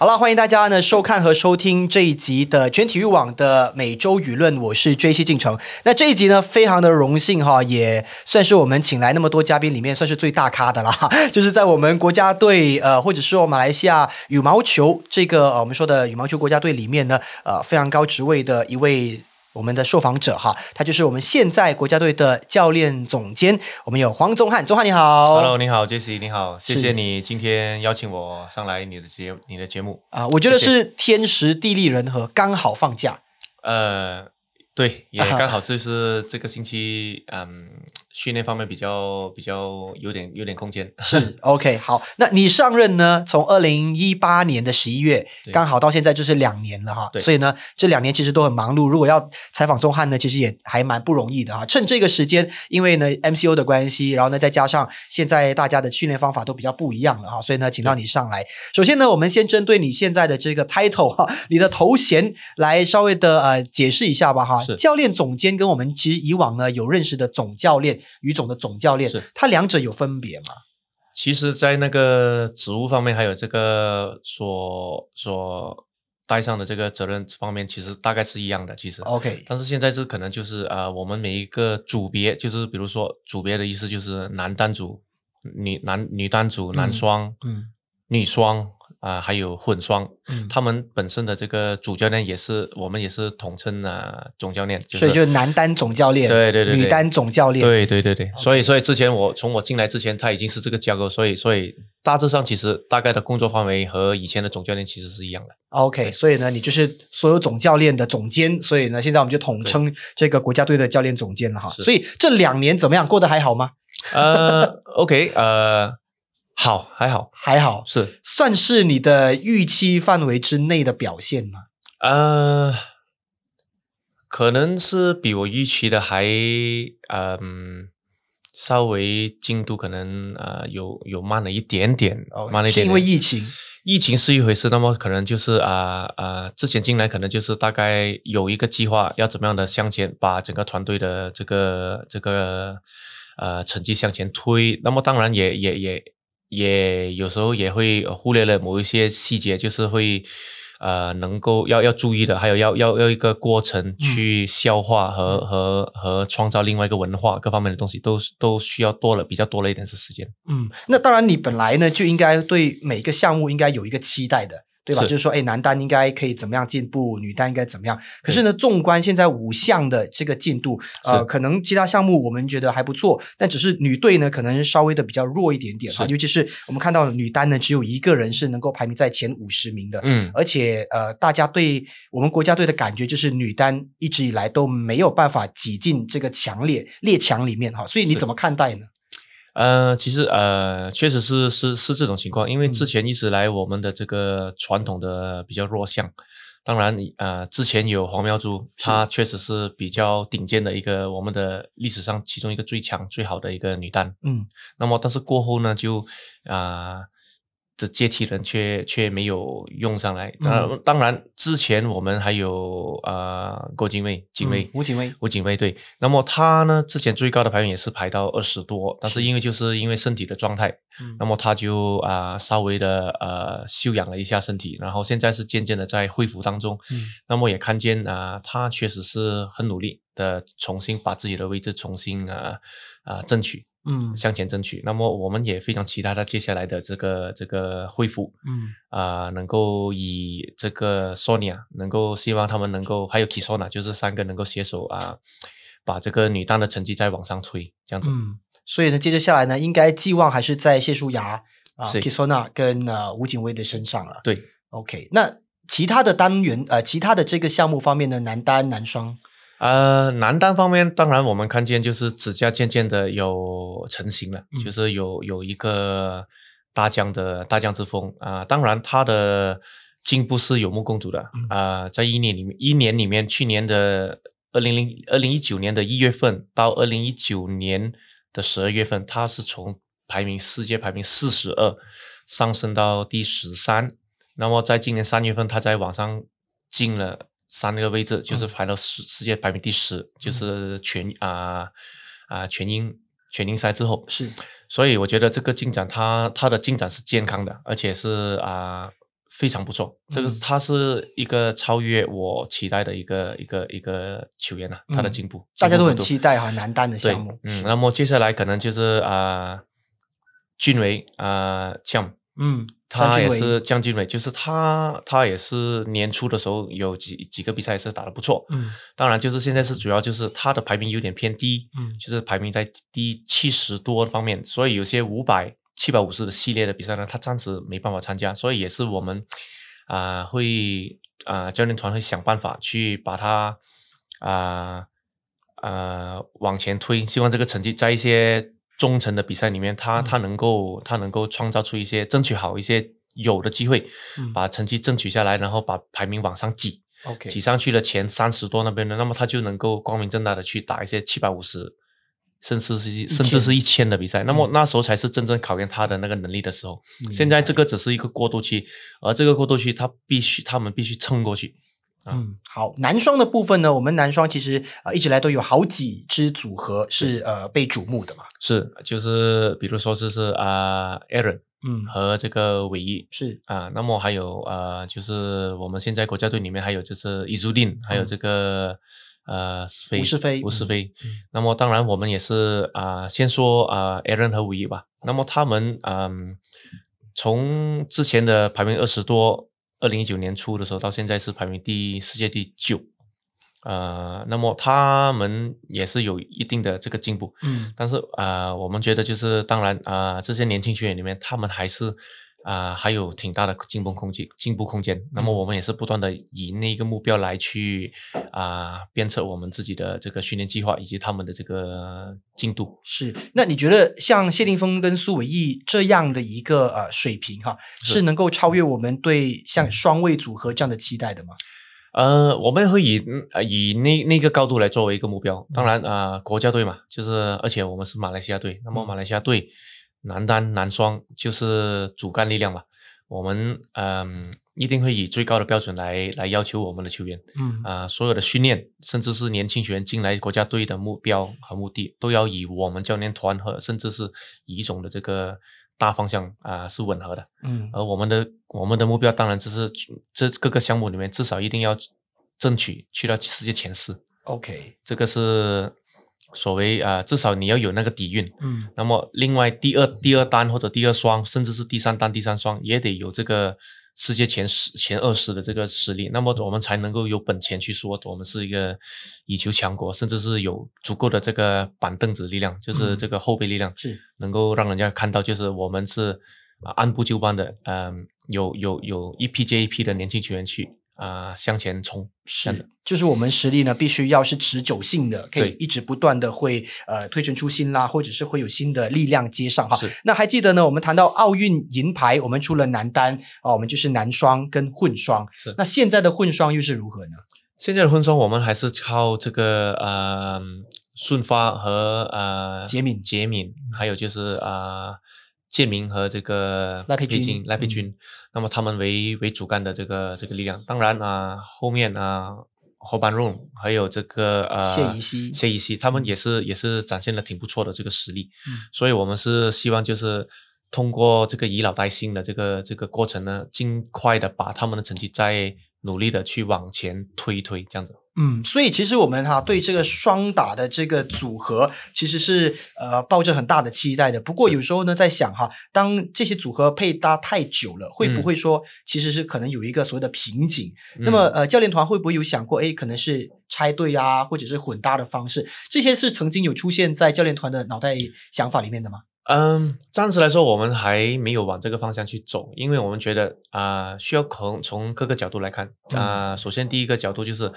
好了，欢迎大家呢收看和收听这一集的全体育网的每周舆论，我是追西进程。那这一集呢，非常的荣幸哈，也算是我们请来那么多嘉宾里面算是最大咖的啦，就是在我们国家队呃，或者是说马来西亚羽毛球这个呃我们说的羽毛球国家队里面呢，呃非常高职位的一位。我们的受访者哈，他就是我们现在国家队的教练总监，我们有黄宗汉，宗汉你好，Hello，你好，Jesse，你好，谢谢你今天邀请我上来你的节你的节目啊，我觉得是天时地利人和，刚好放假，呃，对，也刚好就是这个星期，嗯。训练方面比较比较有点有点空间是 OK 好，那你上任呢？从二零一八年的十一月，刚好到现在就是两年了哈。所以呢，这两年其实都很忙碌。如果要采访钟汉呢，其实也还蛮不容易的哈。趁这个时间，因为呢 MCO 的关系，然后呢再加上现在大家的训练方法都比较不一样了哈，所以呢，请到你上来。首先呢，我们先针对你现在的这个 title 哈，你的头衔来稍微的呃解释一下吧哈。教练总监跟我们其实以往呢有认识的总教练。于总的总教练，他两者有分别吗？其实，在那个职务方面，还有这个所所带上的这个责任方面，其实大概是一样的。其实，OK。但是现在是可能就是啊，我们每一个组别，就是比如说组别的意思就是男单组、女男女单组、男双、嗯、女双。啊，还有混双，他们本身的这个主教练也是，我们也是统称啊总教练，所以就是男单总教练，对对对，女单总教练，对对对对，所以所以之前我从我进来之前，他已经是这个架构，所以所以大致上其实大概的工作范围和以前的总教练其实是一样的。OK，所以呢，你就是所有总教练的总监，所以呢，现在我们就统称这个国家队的教练总监了哈。所以这两年怎么样？过得还好吗？呃，OK，呃。好，还好，还好，是算是你的预期范围之内的表现吗？呃，可能是比我预期的还，嗯，稍微进度可能呃有有慢了一点点，哦慢了一点，因为疫情，疫情是一回事，那么可能就是啊啊，之前进来可能就是大概有一个计划，要怎么样的向前把整个团队的这个这个呃成绩向前推，那么当然也也也。也有时候也会忽略了某一些细节，就是会呃能够要要注意的，还有要要要一个过程去消化和和和创造另外一个文化各方面的东西，都都需要多了比较多了一点是时间。嗯，那当然你本来呢就应该对每个项目应该有一个期待的。对吧？就是说，哎，男单应该可以怎么样进步，女单应该怎么样？可是呢，纵观现在五项的这个进度，呃，可能其他项目我们觉得还不错，但只是女队呢，可能稍微的比较弱一点点哈。尤其是我们看到女单呢，只有一个人是能够排名在前五十名的，嗯，而且呃，大家对我们国家队的感觉就是女单一直以来都没有办法挤进这个强烈列强里面哈。所以你怎么看待呢？呃，其实呃，确实是是是这种情况，因为之前一直来我们的这个传统的比较弱项，当然呃，之前有黄苗珠，她确实是比较顶尖的一个我们的历史上其中一个最强最好的一个女单，嗯，那么但是过后呢，就啊。这接替人却却没有用上来。呃，当然之前我们还有呃郭景威、景威、吴景威、吴景威对。那么他呢，之前最高的排名也是排到二十多，但是因为就是因为身体的状态，那么他就啊稍微的呃休养了一下身体，然后现在是渐渐的在恢复当中。那么也看见啊，他确实是很努力的重新把自己的位置重新啊啊争取。嗯，向前争取。那么我们也非常期待他接下来的这个这个恢复。嗯啊，能够以这个 Sonia 能够希望他们能够还有 Kisona，就是三个能够携手啊，把这个女单的成绩再往上推，这样子。嗯，所以呢，接着下来呢，应该寄望还是在谢淑雅啊，Kisona 跟呃吴景威的身上了。对，OK。那其他的单元呃，其他的这个项目方面呢，男单、男双。呃，男单方面，当然我们看见就是指甲渐渐的有成型了，就是有有一个大将的大将之风啊。当然他的进步是有目共睹的啊，在一年里面，一年里面，去年的二零零二零一九年的一月份到二零一九年的十二月份，他是从排名世界排名四十二上升到第十三，那么在今年三月份，他在网上进了。三个位置就是排到世世界排名第十，就是全啊啊全英全英赛之后是，所以我觉得这个进展，它它的进展是健康的，而且是啊非常不错。这个他是一个超越我期待的一个一个一个球员啊，他的进步，大家都很期待哈，男单的项目。嗯，那么接下来可能就是啊，俊伟啊，像嗯。他也是江俊伟，就是他，他也是年初的时候有几几个比赛是打的不错，嗯，当然就是现在是主要就是他的排名有点偏低，嗯，就是排名在第七十多方面，所以有些五百、七百五十的系列的比赛呢，他暂时没办法参加，所以也是我们啊会啊教练团会想办法去把他啊啊往前推，希望这个成绩在一些。中层的比赛里面，他他能够他能够创造出一些争取好一些有的机会，把成绩争取下来，然后把排名往上挤，OK，挤上去了前三十多那边的，那么他就能够光明正大的去打一些七百五十，甚至是甚至是一千的比赛，那么那时候才是真正考验他的那个能力的时候。现在这个只是一个过渡期，而这个过渡期他必须他们必须撑过去。嗯，好，男双的部分呢，我们男双其实啊一直来都有好几支组合是呃被瞩目的嘛，是，就是比如说是是啊，Aaron，嗯，和这个韦毅是。啊，那么还有呃，就是我们现在国家队里面还有就是伊苏林，还有这个呃吴世飞，吴世飞，那么当然我们也是啊，先说啊，Aaron 和韦毅吧，那么他们嗯，从之前的排名二十多。二零一九年初的时候，到现在是排名第世界第九，呃，那么他们也是有一定的这个进步，嗯，但是啊，我们觉得就是当然啊，这些年轻球员里面，他们还是。啊，还有挺大的进步空间，进步空间。那么我们也是不断的以那个目标来去啊鞭策我们自己的这个训练计划以及他们的这个进度。是，那你觉得像谢霆锋跟苏伟毅这样的一个呃水平哈，是能够超越我们对像双位组合这样的期待的吗？呃，我们会以以那那个高度来作为一个目标。当然啊，国家队嘛，就是而且我们是马来西亚队，那么马来西亚队。男单、男双就是主干力量嘛，我们嗯一定会以最高的标准来来要求我们的球员，嗯。啊所有的训练，甚至是年轻球员进来国家队的目标和目的，都要以我们教练团和甚至是乙总的这个大方向啊是吻合的，嗯，而我们的我们的目标当然就是这各个项目里面至少一定要争取去到世界前四，OK，这个是。所谓啊，至少你要有那个底蕴，嗯，那么另外第二第二单或者第二双，甚至是第三单第三双，也得有这个世界前十前二十的这个实力，那么我们才能够有本钱去说我们是一个以球强国，甚至是有足够的这个板凳子力量，就是这个后备力量，是。能够让人家看到，就是我们是啊按部就班的，嗯，有有有一批接一批的年轻球员去。啊，向前冲是，就是我们实力呢，必须要是持久性的，可以一直不断的会呃推陈出新啦，或者是会有新的力量接上哈。那还记得呢？我们谈到奥运银牌，我们除了男单啊，我们就是男双跟混双。是，那现在的混双又是如何呢？现在的混双，我们还是靠这个呃顺发和呃杰敏杰敏，还有就是啊。建明和这个赖佩君，赖佩君，那么他们为为主干的这个这个力量，当然啊，后面啊，后半路还有这个呃谢怡西，谢怡西，他们也是也是展现了挺不错的这个实力，嗯，所以我们是希望就是通过这个以老带新的这个这个过程呢，尽快的把他们的成绩再努力的去往前推一推，这样子。嗯，所以其实我们哈对这个双打的这个组合其实是呃抱着很大的期待的。不过有时候呢，在想哈，当这些组合配搭太久了，会不会说其实是可能有一个所谓的瓶颈？那么呃，教练团会不会有想过，哎，可能是拆队啊，或者是混搭的方式？这些是曾经有出现在教练团的脑袋想法里面的吗？嗯，暂时来说，我们还没有往这个方向去走，因为我们觉得啊，需要从从各个角度来看啊。首先，第一个角度就是。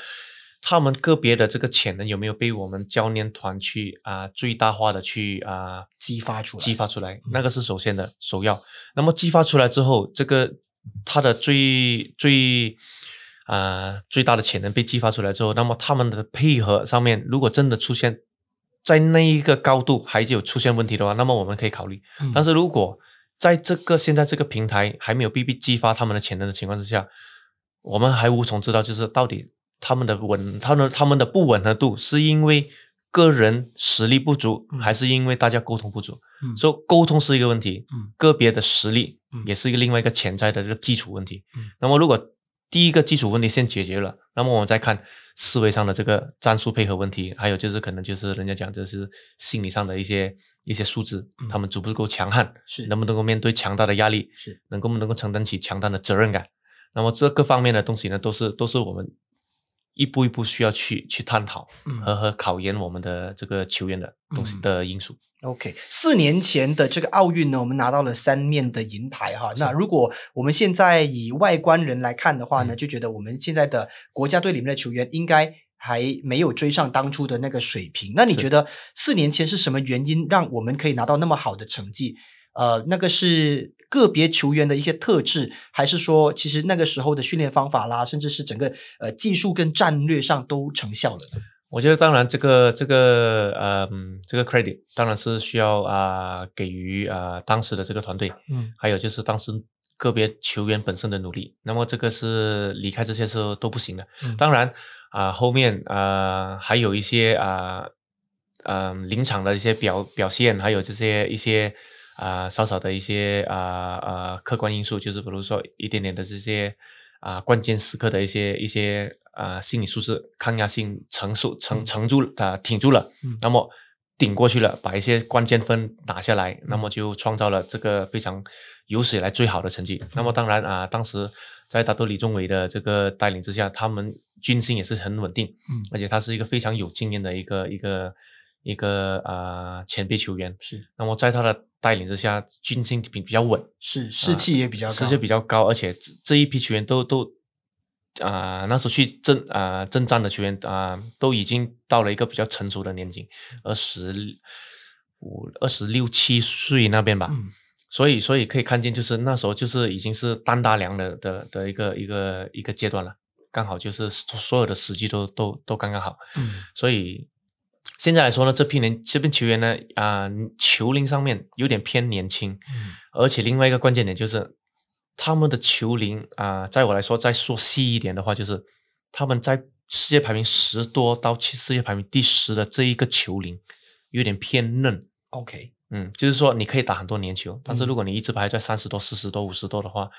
他们个别的这个潜能有没有被我们教练团去啊最大化的去啊激发出来？激发出来，那个是首先的首要。那么激发出来之后，这个他的最最啊最大的潜能被激发出来之后，那么他们的配合上面，如果真的出现在那一个高度还是有出现问题的话，那么我们可以考虑。但是如果在这个现在这个平台还没有必必激发他们的潜能的情况之下，我们还无从知道就是到底。他们的稳，他们他们的不吻合度，是因为个人实力不足，还是因为大家沟通不足？嗯，所以沟通是一个问题，嗯，个别的实力，也是一个另外一个潜在的这个基础问题。嗯，那么如果第一个基础问题先解决了，那么我们再看思维上的这个战术配合问题，还有就是可能就是人家讲这是心理上的一些一些素质，他们足不足够强悍，是。能不能够面对强大的压力，是。能够不能够承担起强大的责任感。那么这各方面的东西呢，都是都是我们一步一步需要去去探讨和和考验我们的这个球员的东西的因素。OK，四年前的这个奥运呢，我们拿到了三面的银牌哈。那如果我们现在以外观人来看的话呢，就觉得我们现在的国家队里面的球员应该还没有追上当初的那个水平。那你觉得四年前是什么原因让我们可以拿到那么好的成绩？呃，那个是个别球员的一些特质，还是说其实那个时候的训练方法啦，甚至是整个呃技术跟战略上都成效了？我觉得当然这个这个呃这个 credit 当然是需要啊给予啊当时的这个团队，嗯，还有就是当时个别球员本身的努力。那么这个是离开这些是都不行的。当然啊后面啊还有一些啊嗯临场的一些表表现，还有这些一些。啊，少少的一些啊啊客观因素，就是比如说一点点的这些啊关键时刻的一些一些啊心理素质、抗压性、承受、承承住啊挺住了，那么顶过去了，把一些关键分打下来，那么就创造了这个非常有史以来最好的成绩。那么当然啊，当时在达多李宗伟的这个带领之下，他们军心也是很稳定，嗯，而且他是一个非常有经验的一个一个一个啊前辈球员，是。那么在他的带领之下，军心比比较稳，是士气也比较士气比较高，而且这这一批球员都都啊，那时候去征啊征战的球员啊，都已经到了一个比较成熟的年纪，二十五、二十六七岁那边吧。所以，所以可以看见，就是那时候就是已经是担大梁的的的一个一个一个阶段了，刚好就是所有的时机都都都刚刚好。嗯，所以。现在来说呢，这批人这批球员呢，啊，球龄上面有点偏年轻，嗯，而且另外一个关键点就是他们的球龄啊，在我来说再说细一点的话，就是他们在世界排名十多到世界排名第十的这一个球龄有点偏嫩。OK，嗯，就是说你可以打很多年球，但是如果你一直排在三十多、四十多、五十多的话，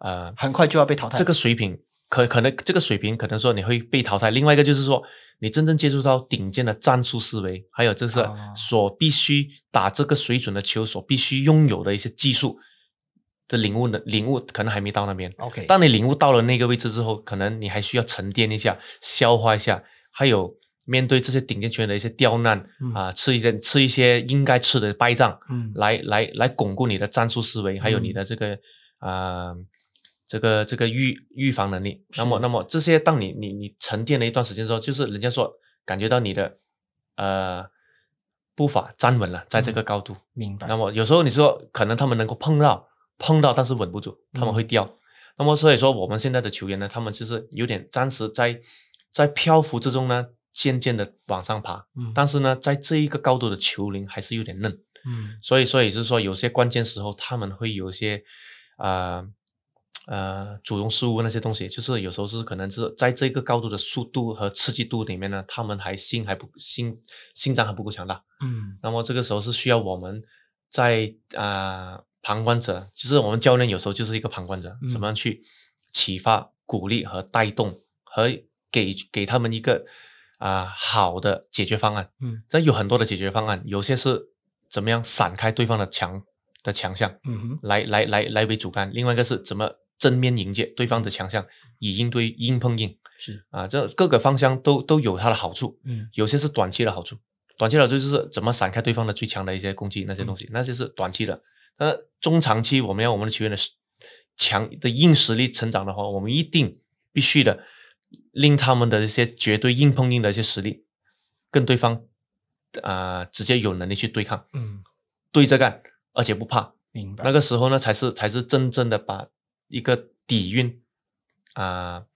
呃，很快就要被淘汰。这个水平。可可能这个水平可能说你会被淘汰，另外一个就是说你真正接触到顶尖的战术思维，还有就是所必须打这个水准的球所必须拥有的一些技术的领悟的领悟，可能还没到那边。OK，当你领悟到了那个位置之后，可能你还需要沉淀一下，消化一下，还有面对这些顶尖球员的一些刁难啊，吃一些吃一些应该吃的败仗，嗯，来来来巩固你的战术思维，还有你的这个啊。这个这个预预防能力，那么那么这些，当你你你沉淀了一段时间之后，就是人家说感觉到你的呃步伐站稳了，在这个高度。明白。那么有时候你说可能他们能够碰到碰到，但是稳不住，他们会掉。那么所以说我们现在的球员呢，他们就是有点暂时在在漂浮之中呢，渐渐的往上爬。嗯。但是呢，在这一个高度的球龄还是有点嫩。嗯。所以所以就是说，有些关键时候他们会有些啊。呃，主动失误那些东西，就是有时候是可能是在这个高度的速度和刺激度里面呢，他们还心还不心心脏还不够强大。嗯，那么这个时候是需要我们在啊旁观者，就是我们教练有时候就是一个旁观者，怎么样去启发、鼓励和带动，和给给他们一个啊好的解决方案。嗯，这有很多的解决方案，有些是怎么样闪开对方的强的强项，嗯哼，来来来来为主干，另外一个是怎么。正面迎接对方的强项，以应对硬碰硬是啊，这各个方向都都有它的好处。嗯，有些是短期的好处，短期的好处就是怎么闪开对方的最强的一些攻击那些东西，那些是短期的。那中长期我们要我们的球员的强的硬实力成长的话，我们一定必须的令他们的一些绝对硬碰硬的一些实力跟对方啊直接有能力去对抗，嗯，对着干，而且不怕。明白。那个时候呢，才是才是真正的把。一个底蕴啊，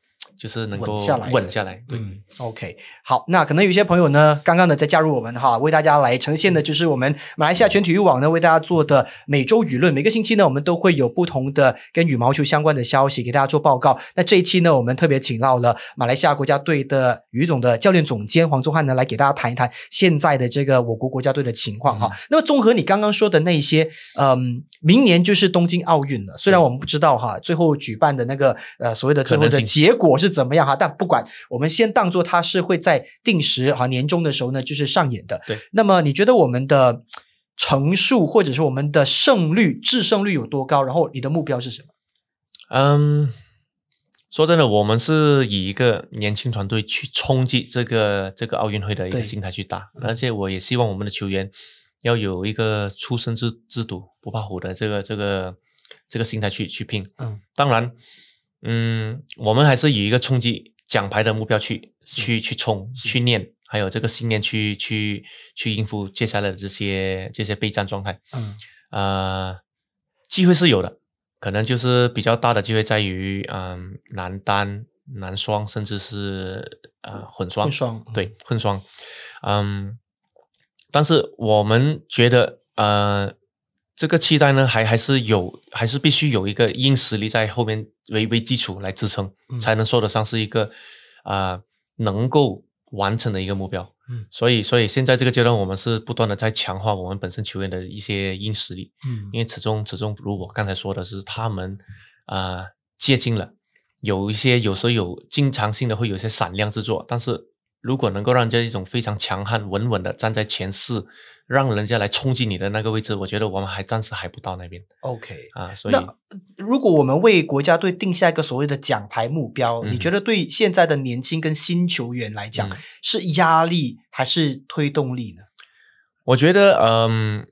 就是能够稳下来稳下来。对，嗯，OK，好，那可能有些朋友呢，刚刚呢在加入我们哈，为大家来呈现的就是我们马来西亚全体育网呢为大家做的每周舆论。每个星期呢，我们都会有不同的跟羽毛球相关的消息给大家做报告。那这一期呢，我们特别请到了马来西亚国家队的于总的教练总监黄宗汉呢，来给大家谈一谈现在的这个我国国家队的情况哈。那么综合你刚刚说的那些，嗯，明年就是东京奥运了，虽然我们不知道哈，最后举办的那个呃所谓的最后的结果是怎么样哈，但不管，我们先当做它是会在定时哈年终的时候呢，就是上演的。对，那么你觉得我们的成数或者是我们的胜率、制胜率有多高？然后你的目标是什么？嗯，说真的，我们是以一个年轻团队去冲击这个这个奥运会的一个心态去打，而且我也希望我们的球员要有一个出生之之犊不怕虎的这个这个这个心态去去拼。嗯，当然，嗯，我们还是以一个冲击奖牌的目标去去去冲去练，还有这个信念去去去应付接下来的这些这些备战状态。嗯。呃，机会是有的，可能就是比较大的机会在于，嗯、男单、男双，甚至是呃混双，混双对混双，嗯，但是我们觉得，呃，这个期待呢，还还是有，还是必须有一个硬实力在后面为为基础来支撑，嗯。才能说得上是一个啊、呃能够完成的一个目标。嗯。所以，所以现在这个阶段，我们是不断的在强化我们本身球员的一些硬实力，嗯。因为始终始终如我刚才说的是，他们啊、呃接近了，有一些有时候有经常性的会有一些闪亮之作，但是如果能够让人家一种非常强悍、稳稳的站在前四，让人家来冲击你的那个位置，我觉得我们还暂时还不到那边，OK。啊，所以那如果我们为国家队定下一个所谓的奖牌目标，你嗯觉得对现在的年轻跟新球员来讲，嗯是压力还是推动力呢？我觉得，嗯，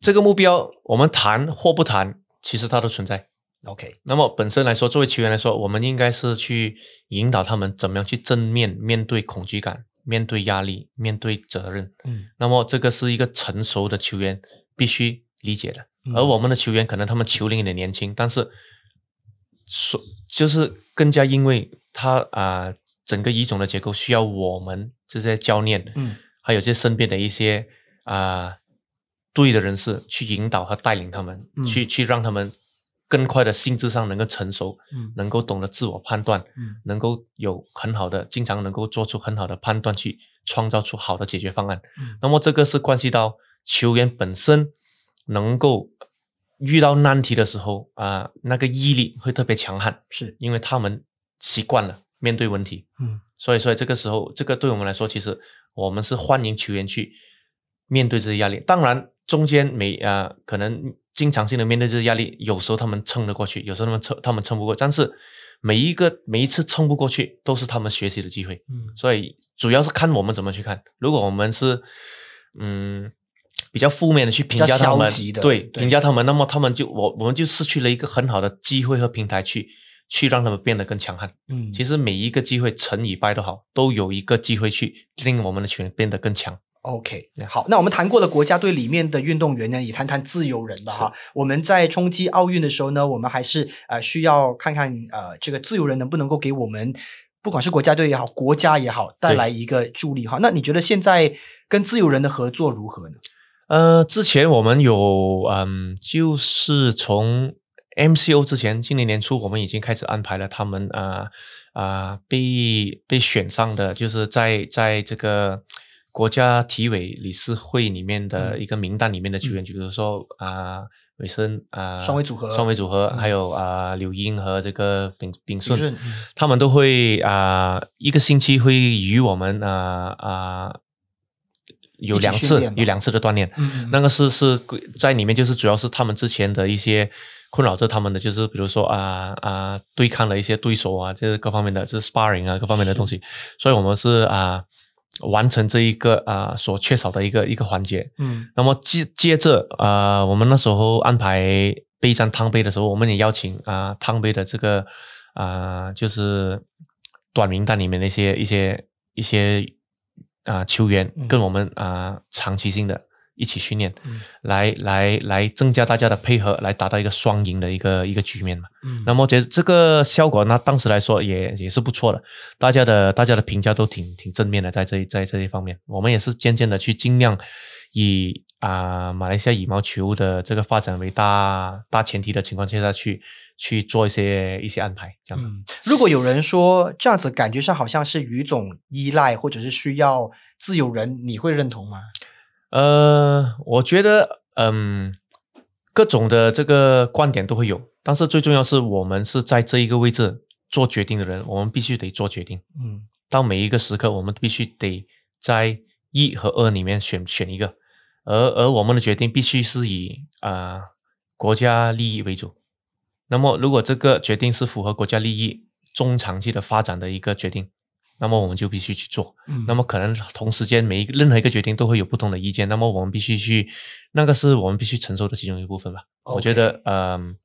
这个目标我们谈或不谈，其实它都存在。OK，那么本身来说，作为球员来说，我们应该是去引导他们怎么样去正面面对恐惧感、面对压力、面对责任。嗯那么这个是一个成熟的球员必须理解的。嗯而我们的球员可能他们球龄有点年轻，但是所就是更加因为他啊、整个乙种的结构需要我们这些教练，嗯还有这身边的一些啊、对的人士去引导和带领他们，嗯去去让他们更快的心智上能够成熟，嗯能够懂得自我判断，嗯能够有很好的，经常能够做出很好的判断，去创造出好的解决方案。嗯那么这个是关系到球员本身能够遇到难题的时候啊、那个毅力会特别强悍，是因为他们习惯了面对问题。嗯所以，所以这个时候，这个对我们来说，其实我们是欢迎球员去面对这些压力。当然，中间每啊、可能经常性的面对这些压力，有时候他们撑得过去，有时候他们撑他们撑不过。但是每一个每一次撑不过去，都是他们学习的机会。嗯所以主要是看我们怎么去看。如果我们是嗯比较负面的去评价他们对评价他们，那么他们就我我们就失去了一个很好的机会和平台去去让他们变得更强悍。嗯，其实每一个机会，成与败都好，都有一个机会去令我们的球员变得更强。OK，好，那我们谈过了国家队里面的运动员呢，也谈谈自由人吧哈。我们在冲击奥运的时候呢，我们还是呃需要看看呃这个自由人能不能够给我们，不管是国家队也好，国家也好，带来一个助力哈。那你觉得现在跟自由人的合作如何呢？呃，之前我们有嗯，就是从 MCO 之前，今年年初我们已经开始安排了他们啊啊、被被选上的，就是在在这个国家体委理事会里面的一个名单里面的球员，就比如说啊。韦森啊，双维组合。双维组合，嗯。还有啊、柳英和这个炳炳顺，他们都会啊、一个星期会与我们啊啊、有两次有两次的锻炼，嗯那个是是在里面就是主要是他们之前的一些困扰着他们的，就是比如说啊啊、对抗的一些对手啊，这是各方面的，这是 sparring 啊各方面的东西，所以我们是啊、完成这一个啊、所缺少的一个一个环节。嗯。那么接接着啊、我们那时候安排备战汤杯的时候，我们也邀请啊、汤杯的这个啊、就是短名单里面的一些一些一些啊、球员嗯。跟我们啊、长期性的一起训练，来来来增加大家的配合，来达到一个双赢的一个一个局面嘛。嗯，那么觉得这个效果，那当时来说也也是不错的，大家的大家的评价都挺挺正面的，在这在这一方面，我们也是渐渐的去尽量以啊马来西亚羽毛球的这个发展为大大前提的情况下去去做一些一些安排，这样子。如果有人说这样子感觉上好像是语种依赖，或者是需要自由人，你会认同吗？呃，我觉得，嗯，各种的这个观点都会有，但是最重要是我们是在这一个位置做决定的人，我们必须得做决定。嗯，到每一个时刻，我们必须得在一和二里面选选一个，而而我们的决定必须是以啊国家利益为主。那么，如果这个决定是符合国家利益、中长期的发展的一个决定。那么我们就必须去做，那么可能同时间每一个任何一个决定都会有不同的意见，那么我们必须去，那个是我们必须承受的其中一部分吧。我觉得，嗯。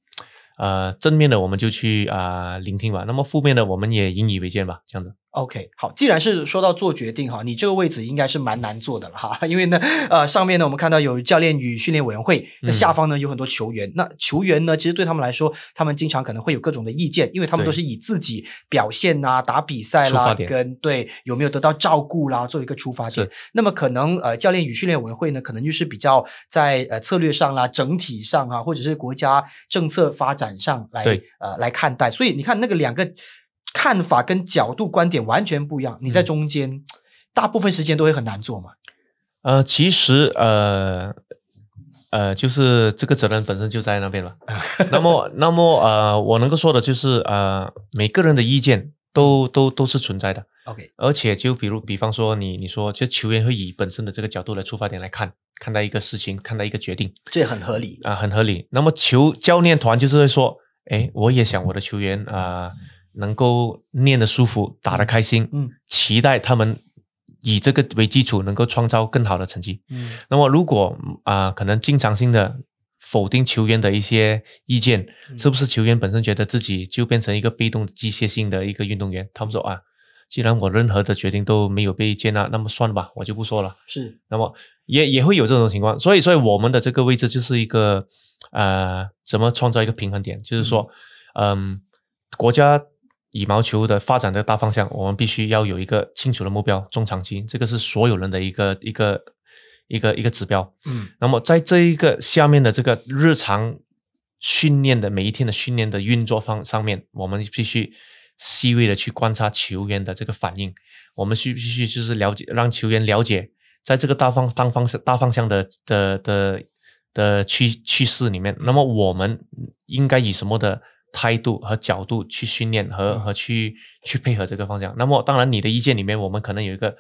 呃，正面的我们就去啊聆听吧，那么负面的我们也引以为戒吧，这样子。OK，好，既然是说到做决定哈，你这个位置应该是蛮难做的了哈，因为呢，呃，上面呢我们看到有教练与训练委员会，那下方呢有很多球员，那球员呢其实对他们来说，他们经常可能会有各种的意见，因为他们都是以自己表现呐、打比赛啦，跟对有没有得到照顾啦做一个出发点。那么可能呃教练与训练委员会呢，可能就是比较在呃策略上啦、整体上啊，或者是国家政策发展上来呃来看待，所以你看那个两个。看法跟角度观点完全不一样，你在中间，大部分时间都会很难做嘛。呃，其实呃呃，就是这个责任本身就在那边了。那么，那么呃，我能够说的就是呃，每个人的意见都都都是存在的。OK，而且就比如比方说你你说，就球员会以本身的这个角度来出发点来看看待一个事情，看待一个决定，这很合理啊，很合理。那么球教练团就是会说，哎，我也想我的球员啊。能够练得舒服，打得开心，嗯，期待他们以这个为基础，能够创造更好的成绩，嗯。那么如果啊，可能经常性的否定球员的一些意见，是不是球员本身觉得自己就变成一个被动机械性的一个运动员？他们说啊，既然我任何的决定都没有被接纳，那么算了吧，我就不说了。是，那么也也会有这种情况，所以，所以我们的这个位置就是一个呃，怎么创造一个平衡点？就是说，嗯，国家。羽毛球的发展的大方向，我们必须要有一个清楚的目标，中长期，这个是所有人的一个一个一个一个指标。嗯，那么在这一个下面的这个日常训练的每一天的训练的运作方上面，我们必须细微的去观察球员的这个反应，我们需必须就是了解，让球员了解，在这个大方大方向大方向的的的的趋趋势里面，那么我们应该以什么的？态度和角度去训练和和去去配合这个方向。那么，当然你的意见里面，我们可能有一个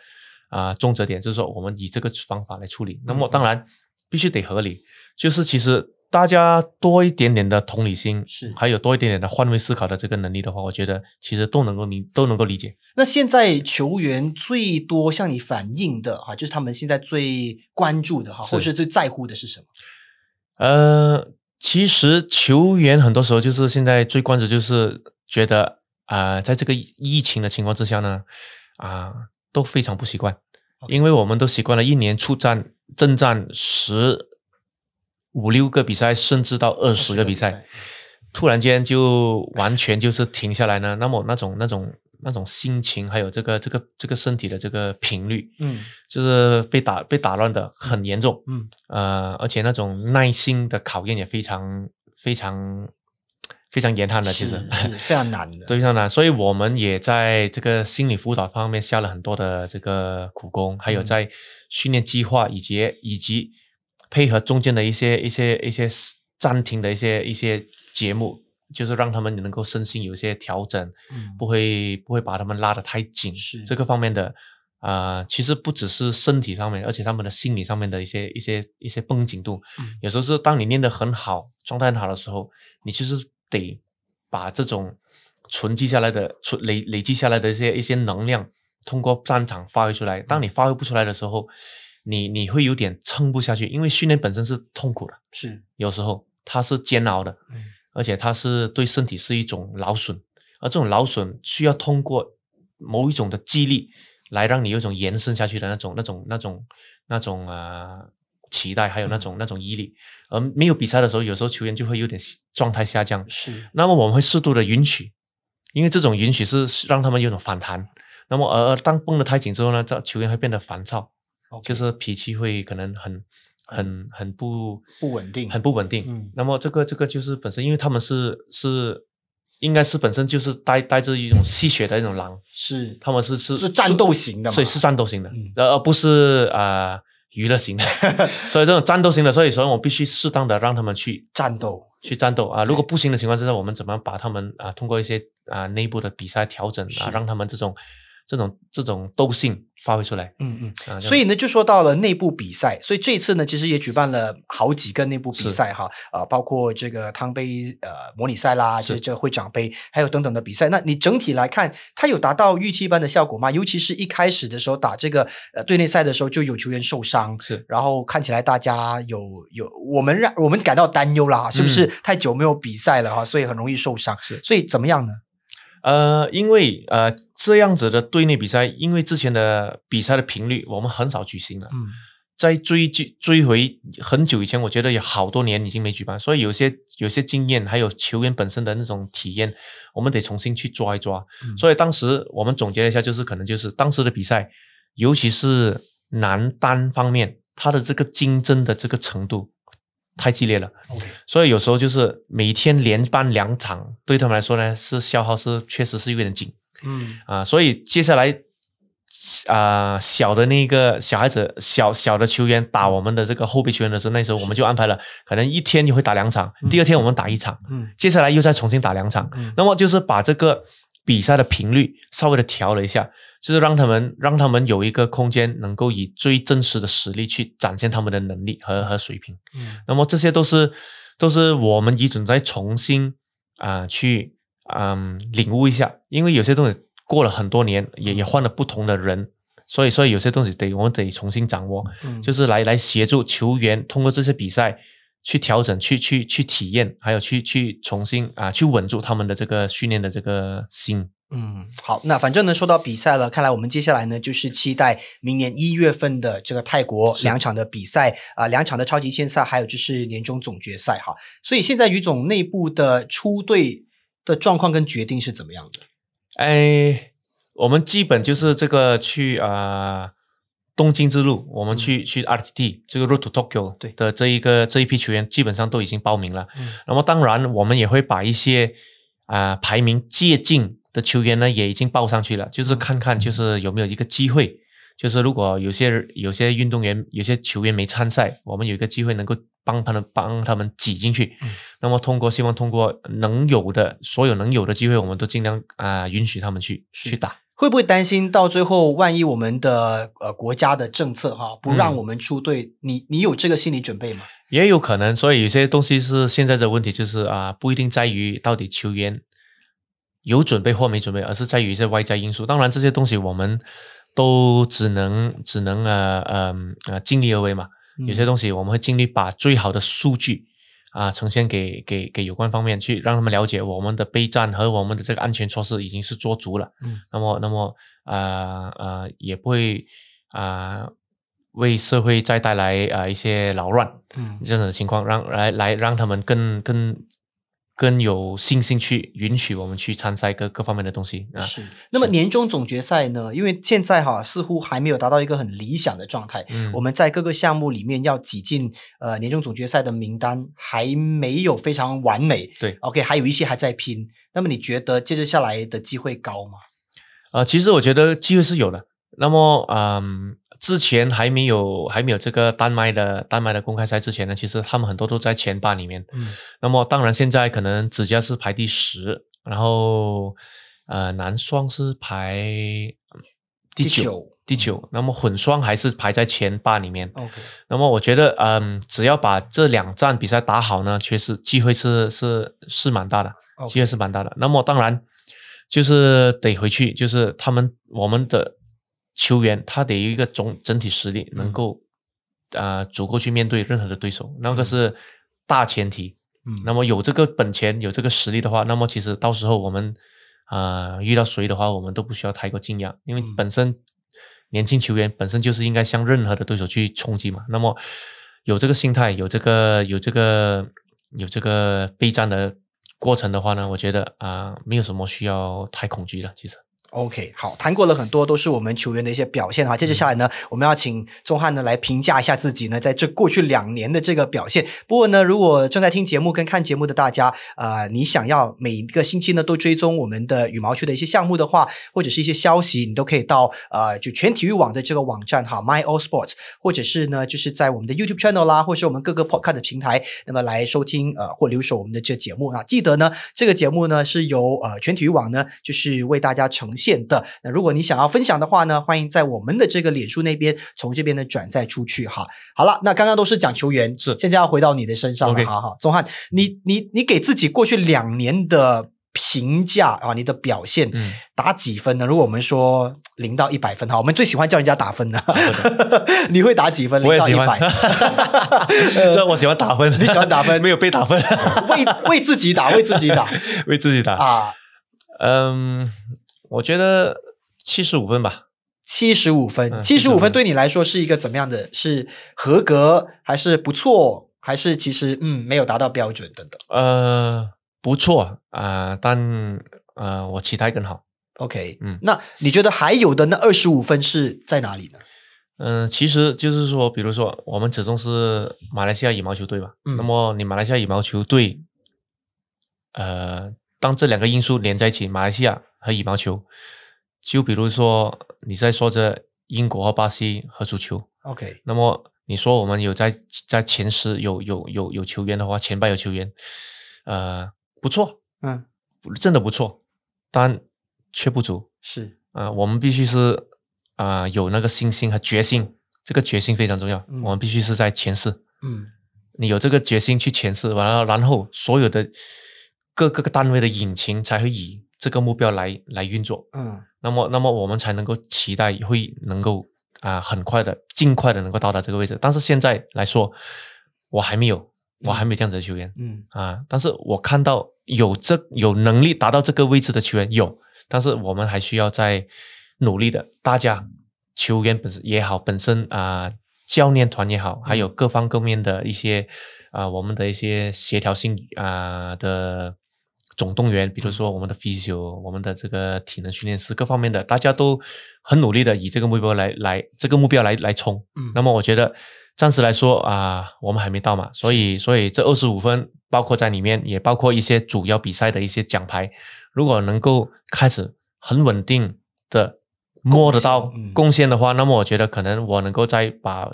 啊重折点，就是说我们以这个方法来处理。那么，当然必须得合理，就是其实大家多一点点的同理心，是还有多一点点的换位思考的这个能力的话，我觉得其实都能够理都能够理解。那现在球员最多向你反映的哈，就是他们现在最关注的哈，或是最在乎的是什么？呃。其实球员很多时候就是现在最关注，就是觉得啊，在这个疫情的情况之下呢，啊都非常不习惯，因为我们都习惯了一年出战征战十五六个比赛，甚至到二十个比赛，突然间就完全就是停下来呢，那么那种那种。那种心情，还有这个这个这个身体的这个频率，嗯，就是被打被打乱的很严重，嗯，呃，而且那种耐心的考验也非常非常非常严寒的，其实非常难的，非常难。所以我们也在这个心理辅导方面下了很多的这个苦功，还有在训练计划以及以及配合中间的一些一些一些暂停的一些一些节目。就是让他们能够身心有一些调整，不会不会把他们拉得太紧。是这个方面的啊，其实不只是身体上面，而且他们的心理上面的一些一些一些绷紧度。有时候是当你练得很好，状态很好的时候，你其实得把这种存积下来的、存累累积下来的一些一些能量，通过战场发挥出来。当你发挥不出来的时候，你你会有点撑不下去，因为训练本身是痛苦的，是有时候它是煎熬的。而且它是对身体是一种劳损，而这种劳损需要通过某一种的激励来让你有一种延伸下去的那种、那种、那种、那种啊期待，还有那种那种毅力。而没有比赛的时候，有时候球员就会有点状态下降。是，那么我们会适度的允许，因为这种允许是让他们有种反弹。那么而当绷得太紧之后呢，这球员会变得烦躁，就是脾气会可能很很很不不稳定，很不稳定。嗯，那么这个这个就是本身，因为他们是是应该是本身就是带带着一种吸血的一种狼，是他们是是是战斗型的，所以是战斗型的，而而不是啊娱乐型的。所以这种战斗型的，所以所以我必须适当的让他们去战斗，去战斗啊。如果不行的情况之下，我们怎么样把他们啊通过一些啊内部的比赛调整啊，让他们这种。这种这种斗性发挥出来，嗯嗯，所以呢，就说到了内部比赛，所以这次呢，其实也举办了好几个内部比赛哈，啊，包括这个汤杯呃模拟赛啦，这这会长杯，还有等等的比赛。那你整体来看，它有达到预期般的效果吗？尤其是一开始的时候打这个呃队内赛的时候，就有球员受伤，是，然后看起来大家有有我们让我们感到担忧啦，是不是太久没有比赛了哈，所以很容易受伤，是，所以怎么样呢？呃，因为呃这样子的队内比赛，因为之前的比赛的频率我们很少举行了。嗯，在追追追回很久以前，我觉得有好多年已经没举办，所以有些有些经验，还有球员本身的那种体验，我们得重新去抓一抓。所以当时我们总结了一下，就是可能就是当时的比赛，尤其是男单方面，他的这个竞争的这个程度。太激烈了，所以有时候就是每天连办两场，对他们来说呢是消耗，是确实是有点紧。嗯。啊，所以接下来啊小的那个小孩子小小的球员打我们的这个后备球员的时候，那时候我们就安排了，可能一天就会打两场，第二天我们打一场，嗯，接下来又再重新打两场，那么就是把这个比赛的频率稍微的调了一下。就是让他们让他们有一个空间，能够以最真实的实力去展现他们的能力和和水平。嗯，那么这些都是都是我们一准在重新啊去嗯领悟一下，因为有些东西过了很多年，也也换了不同的人，所以所以有些东西得我们得重新掌握，就是来来协助球员通过这些比赛去调整、去去去体验，还有去去重新啊去稳住他们的这个训练的这个心。嗯，好，那反正呢，说到比赛了，看来我们接下来呢，就是期待明年一月份的这个泰国两场的比赛啊，两场的超级线赛，还有就是年终总决赛哈。所以现在于总内部的出队的状况跟决定是怎么样的？哎，我们基本就是这个去啊东京之路，我们去去 RTT 这个 Road to Tokyo 对的这一个这一批球员基本上都已经报名了。嗯，那么当然我们也会把一些啊排名接近。的球员呢也已经报上去了，就是看看就是有没有一个机会，就是如果有些有些运动员有些球员没参赛，我们有一个机会能够帮他们帮他们挤进去。那么通过希望通过能有的所有能有的机会，我们都尽量啊允许他们去去打。会不会担心到最后万一我们的呃国家的政策哈不让我们出队，你你有这个心理准备吗？也有可能，所以有些东西是现在的问题就是啊不一定在于到底球员。有准备或没准备，而是在于一些外在因素。当然，这些东西我们都只能只能呃呃呃尽力而为嘛。有些东西我们会尽力把最好的数据啊呈现给给给有关方面，去让他们了解我们的备战和我们的这个安全措施已经是做足了。嗯，那么那么呃呃也不会啊为社会再带来啊一些扰乱。嗯，这种情况让来来让他们更更。更有信心去允许我们去参赛各各方面的东西啊。是。那么年终总决赛呢？因为现在哈似乎还没有达到一个很理想的状态。嗯。我们在各个项目里面要挤进呃年终总决赛的名单还没有非常完美。对。OK，还有一些还在拼。那么你觉得接着下来的机会高吗？呃，其实我觉得机会是有的。那么，嗯。之前还没有还没有这个丹麦的丹麦的公开赛之前呢，其实他们很多都在前八里面。嗯，那么当然现在可能指甲是排第十，然后呃男双是排第九第九，那么混双还是排在前八里面。OK，那么我觉得嗯，只要把这两站比赛打好呢，确实机会是是是蛮大的，机会是蛮大的。那么当然就是得回去，就是他们我们的。球员他得有一个总整体实力，能够啊足够去面对任何的对手，那个是大前提。嗯，那么有这个本钱，有这个实力的话，那么其实到时候我们啊遇到谁的话，我们都不需要太过惊讶，因为本身年轻球员本身就是应该向任何的对手去冲击嘛。那么有这个心态，有这个有这个有这个备战的过程的话呢，我觉得啊，没有什么需要太恐惧的，其实。OK，好，谈过了很多，都是我们球员的一些表现哈。接着下来呢，我们要请钟汉呢来评价一下自己呢，在这过去两年的这个表现。不过呢，如果正在听节目跟看节目的大家，呃，你想要每一个星期呢都追踪我们的羽毛球的一些项目的话，或者是一些消息，你都可以到呃就全体育网的这个网站哈，My All Sports，或者是呢就是在我们的 YouTube channel 啦，或者是我们各个 Podcast 的平台，那么来收听呃或留守我们的这节目啊。记得呢，这个节目呢是由呃全体育网呢就是为大家呈现。的。那如果你想要分享的话呢，欢迎在我们的这个脸书那边从这边呢转载出去哈。好了，那刚刚都是讲球员，是。现在要回到你的身上了，好好，钟汉，你你你给自己过去两年的评价啊，你的表现打几分呢？如果我们说零到一百分哈，我们最喜欢叫人家打分的，你会打几分？我也喜欢，这 我喜欢打分，你喜欢打分，没有被打分，为为自己打，为自己打，为自己打。啊，嗯。我觉得七十五分吧，七十五分，七十五分对你来说是一个怎么样的？是合格还是不错？还是其实嗯没有达到标准等等？呃，不错啊，但呃我期待更好。OK，嗯，那你觉得还有的那二十五分是在哪里呢？嗯，其实就是说，比如说我们始终是马来西亚羽毛球队嘛，那么你马来西亚羽毛球队，呃，当这两个因素连在一起，马来西亚。和羽毛球，就比如说你在说着英国和巴西和足球，OK，那么你说我们有在在前十有有有有球员的话，前排有球员，呃，不错，嗯，真的不错，但却不足，是。啊，我们必须是啊有那个信心和决心，这个决心非常重要，我们必须是在前四，嗯，你有这个决心去前四，完了然后所有的各各个单位的引擎才会以。这个目标来来运作，嗯，那么那么我们才能够期待会能够啊很快的尽快的能够到达这个位置。但是现在来说，我还没有，我还没有这样子的球员，嗯啊，但是我看到有这有能力达到这个位置的球员有，但是我们还需要再努力的，大家球员本身也好，本身啊教练团也好，还有各方各面的一些啊我们的一些协调性啊的。总动员，比如说我们的 physio，我们的这个体能训练师，各方面的，大家都很努力的以这个目标来来这个目标来来冲。嗯，那么我觉得暂时来说啊，我们还没到嘛，所以所以这二十五分包括在里面，也包括一些主要比赛的一些奖牌。如果能够开始很稳定的摸得到贡献的话，那么我觉得可能我能够再把。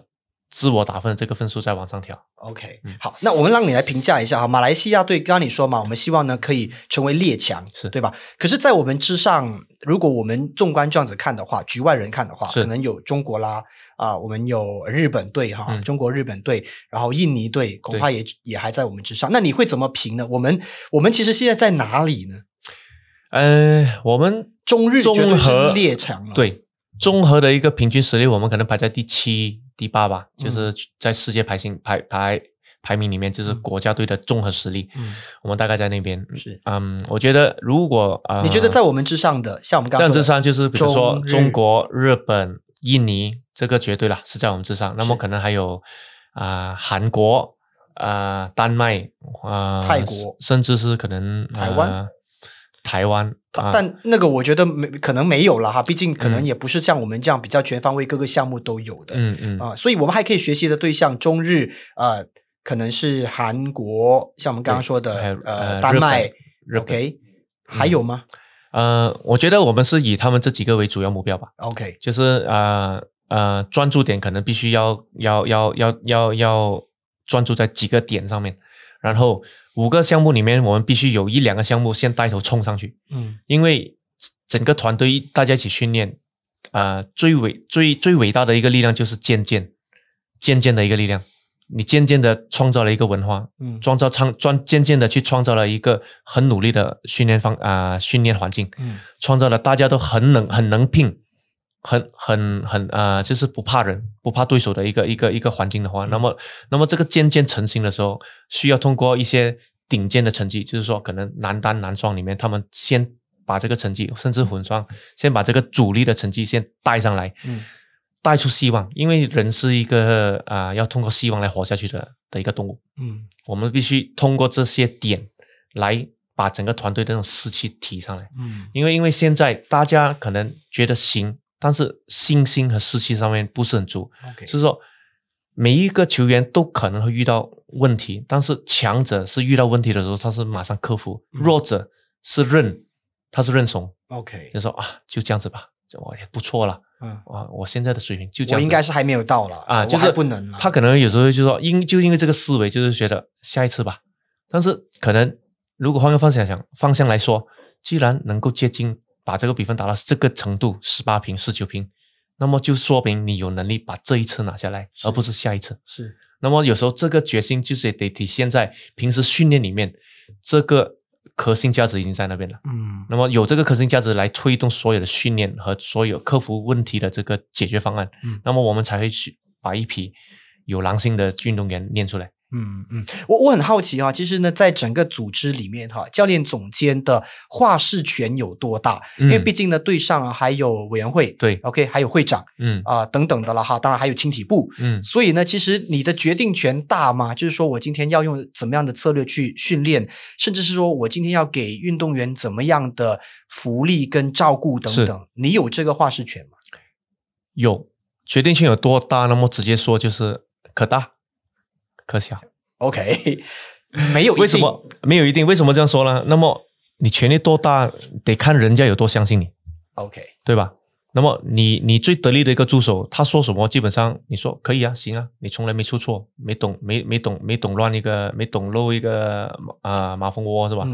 自我打分的这个分数再往上调。OK，好，那我们让你来评价一下哈。马来西亚队刚刚你说嘛，我们希望呢可以成为列强，是对吧？可是，在我们之上，如果我们纵观这样子看的话，局外人看的话，可能有中国啦，啊，我们有日本队哈，中国日本队，然后印尼队，恐怕也也还在我们之上。那你会怎么评呢？我们我们其实现在在哪里呢？呃，我们中日综合列强了，对。综合的一个平均实力，我们可能排在第七、第八吧，就是在世界排行排排排名里面，就是国家队的综合实力，嗯，我们大概在那边。是，嗯，我觉得如果啊，你觉得在我们之上的，像我们刚这样之上，就是比如说中国、日本、印尼，这个绝对了是在我们之上，那么可能还有啊韩国啊丹麦啊泰国，甚至是可能台湾。台湾，但那个我觉得没可能没有了哈，毕竟可能也不是像我们这样比较全方位，各个项目都有的，嗯嗯。啊，所以我们还可以学习的对象，中日呃，可能是韩国，像我们刚刚说的呃丹麦，OK，还有吗？呃，我觉得我们是以他们这几个为主要目标吧，OK，就是呃呃专注点可能必须要要要要要要专注在几个点上面，然后。五个项目里面，我们必须有一两个项目先带头冲上去。嗯，因为整个团队大家一起训练，啊，最伟最最伟大的一个力量就是渐渐渐渐的一个力量。你渐渐的创造了一个文化，嗯，创造创创渐渐的去创造了一个很努力的训练方啊训练环境，嗯，创造了大家都很能很能拼。很很很啊，就是不怕人、不怕对手的一个一个一个环境的话，那么那么这个渐渐成型的时候，需要通过一些顶尖的成绩，就是说可能男单、男双里面，他们先把这个成绩，甚至混双，先把这个主力的成绩先带上来。嗯，带出希望，因为人是一个啊，要通过希望来活下去的的一个动物。嗯，我们必须通过这些点来把整个团队的那种士气提上来。嗯，因为因为现在大家可能觉得行，但是信心和士气上面不是很足。OK，就是说每一个球员都可能会遇到问题，但是强者是遇到问题的时候他是马上克服，弱者是认他是认怂。OK，就说啊，就这样子吧。我也不错了，嗯啊，我现在的水平就这样，我应该是还没有到了啊，就是不能了。他可能有时候就说，因就因为这个思维，就是觉得下一次吧。但是可能如果换个方向想，方向来说，既然能够接近把这个比分打到这个程度，十八平、十九平，那么就说明你有能力把这一次拿下来，而不是下一次。是。那么有时候这个决心就是得体现在平时训练里面，这个。核心价值已经在那边了，嗯，那么有这个核心价值来推动所有的训练和所有克服问题的这个解决方案，嗯，那么我们才会去把一批有狼性的运动员练出来。嗯嗯，我我很好奇哈，其实呢，在整个组织里面哈，教练总监的话事权有多大？因为毕竟呢，队上啊还有委员会，对，OK，还有会长，嗯啊等等的了哈，当然还有青体部，嗯，所以呢，其实你的决定权大吗？就是说我今天要用怎么样的策略去训练，甚至是说我今天要给运动员怎么样的福利跟照顾等等，你有这个话事权吗？有，决定权有多大？那么直接说就是可大。可笑，OK，没有为什么没有一定？为什么这样说呢？那么你权力多大，得看人家有多相信你，OK，对吧？那么你你最得力的一个助手，他说什么，基本上你说可以啊，行啊，你从来没出错，没懂没没懂没懂乱一个，没懂漏一个啊马蜂窝是吧？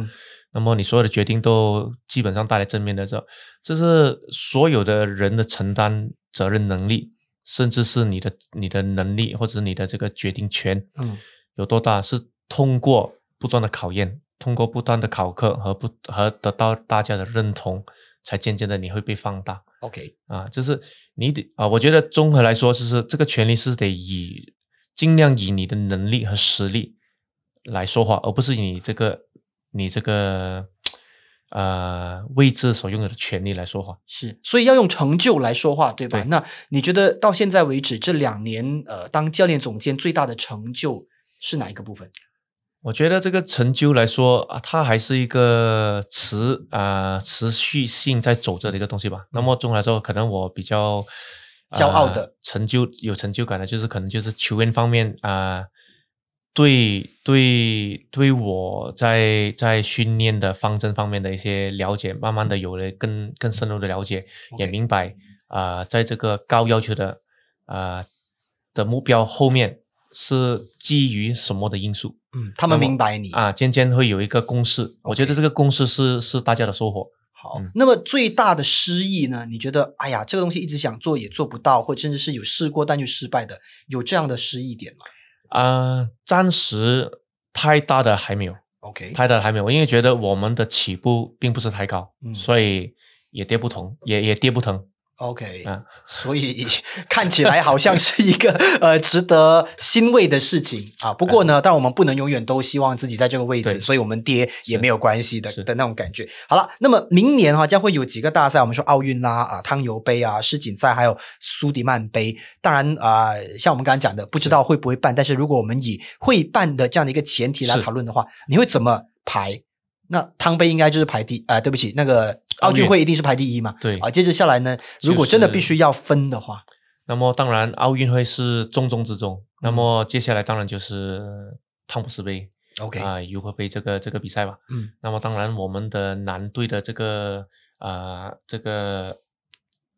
那么你所有的决定都基本上带来正面的，这这是所有的人的承担责任能力。甚至是你的你的能力或者你的这个决定权，嗯，有多大是通过不断的考验，通过不断的考课和不和得到大家的认同，才渐渐的你会被放大。OK，啊，就是你得啊，我觉得综合来说，就是这个权利是得以尽量以你的能力和实力来说话，而不是你这个你这个。呃，位置所拥有的权利来说话是，所以要用成就来说话，对吧？那你觉得到现在为止这两年，呃，当教练总监最大的成就是哪一个部分？我觉得这个成就来说啊，它还是一个持啊持续性在走着的一个东西吧。那么总的来说，可能我比较骄傲的成就有成就感的，就是可能就是球员方面啊。对对对，我在在训练的方针方面的一些了解，慢慢的有了更更深入的了解，也明白啊，在这个高要求的啊的目标后面是基于什么的因素？嗯，他们明白你啊，渐渐会有一个公式。我觉得这个公式是是大家的收获。好，那么最大的失意呢？你觉得，哎呀，这个东西一直想做也做不到，或甚至是有试过但又失败的，有这样的失意点吗？啊，暂时太大的还没有，OK，太大的还没有，因为觉得我们的起步并不是太高，所以也跌不疼，也也跌不疼。OK，嗯，所以 看起来好像是一个 呃值得欣慰的事情啊。不过呢，但我们不能永远都希望自己在这个位置，所以我们跌也没有关系的的那种感觉。好了，那么明年哈将会有几个大赛，我们说奥运啦啊，汤尤杯啊，世锦赛，还有苏迪曼杯。当然啊，像我们刚刚讲的，不知道会不会办，但是如果我们以会办的这样的一个前提来讨论的话，你会怎么排？那汤杯应该就是排第啊，对不起，那个。奥运会一定是排第一嘛？对啊，接着下来呢，如果真的必须要分的话，那么当然奥运会是重中之重。那么接下来当然就是汤普斯杯，OK 啊，尤伯杯这个这个比赛吧。嗯，那么当然我们的男队的这个啊这个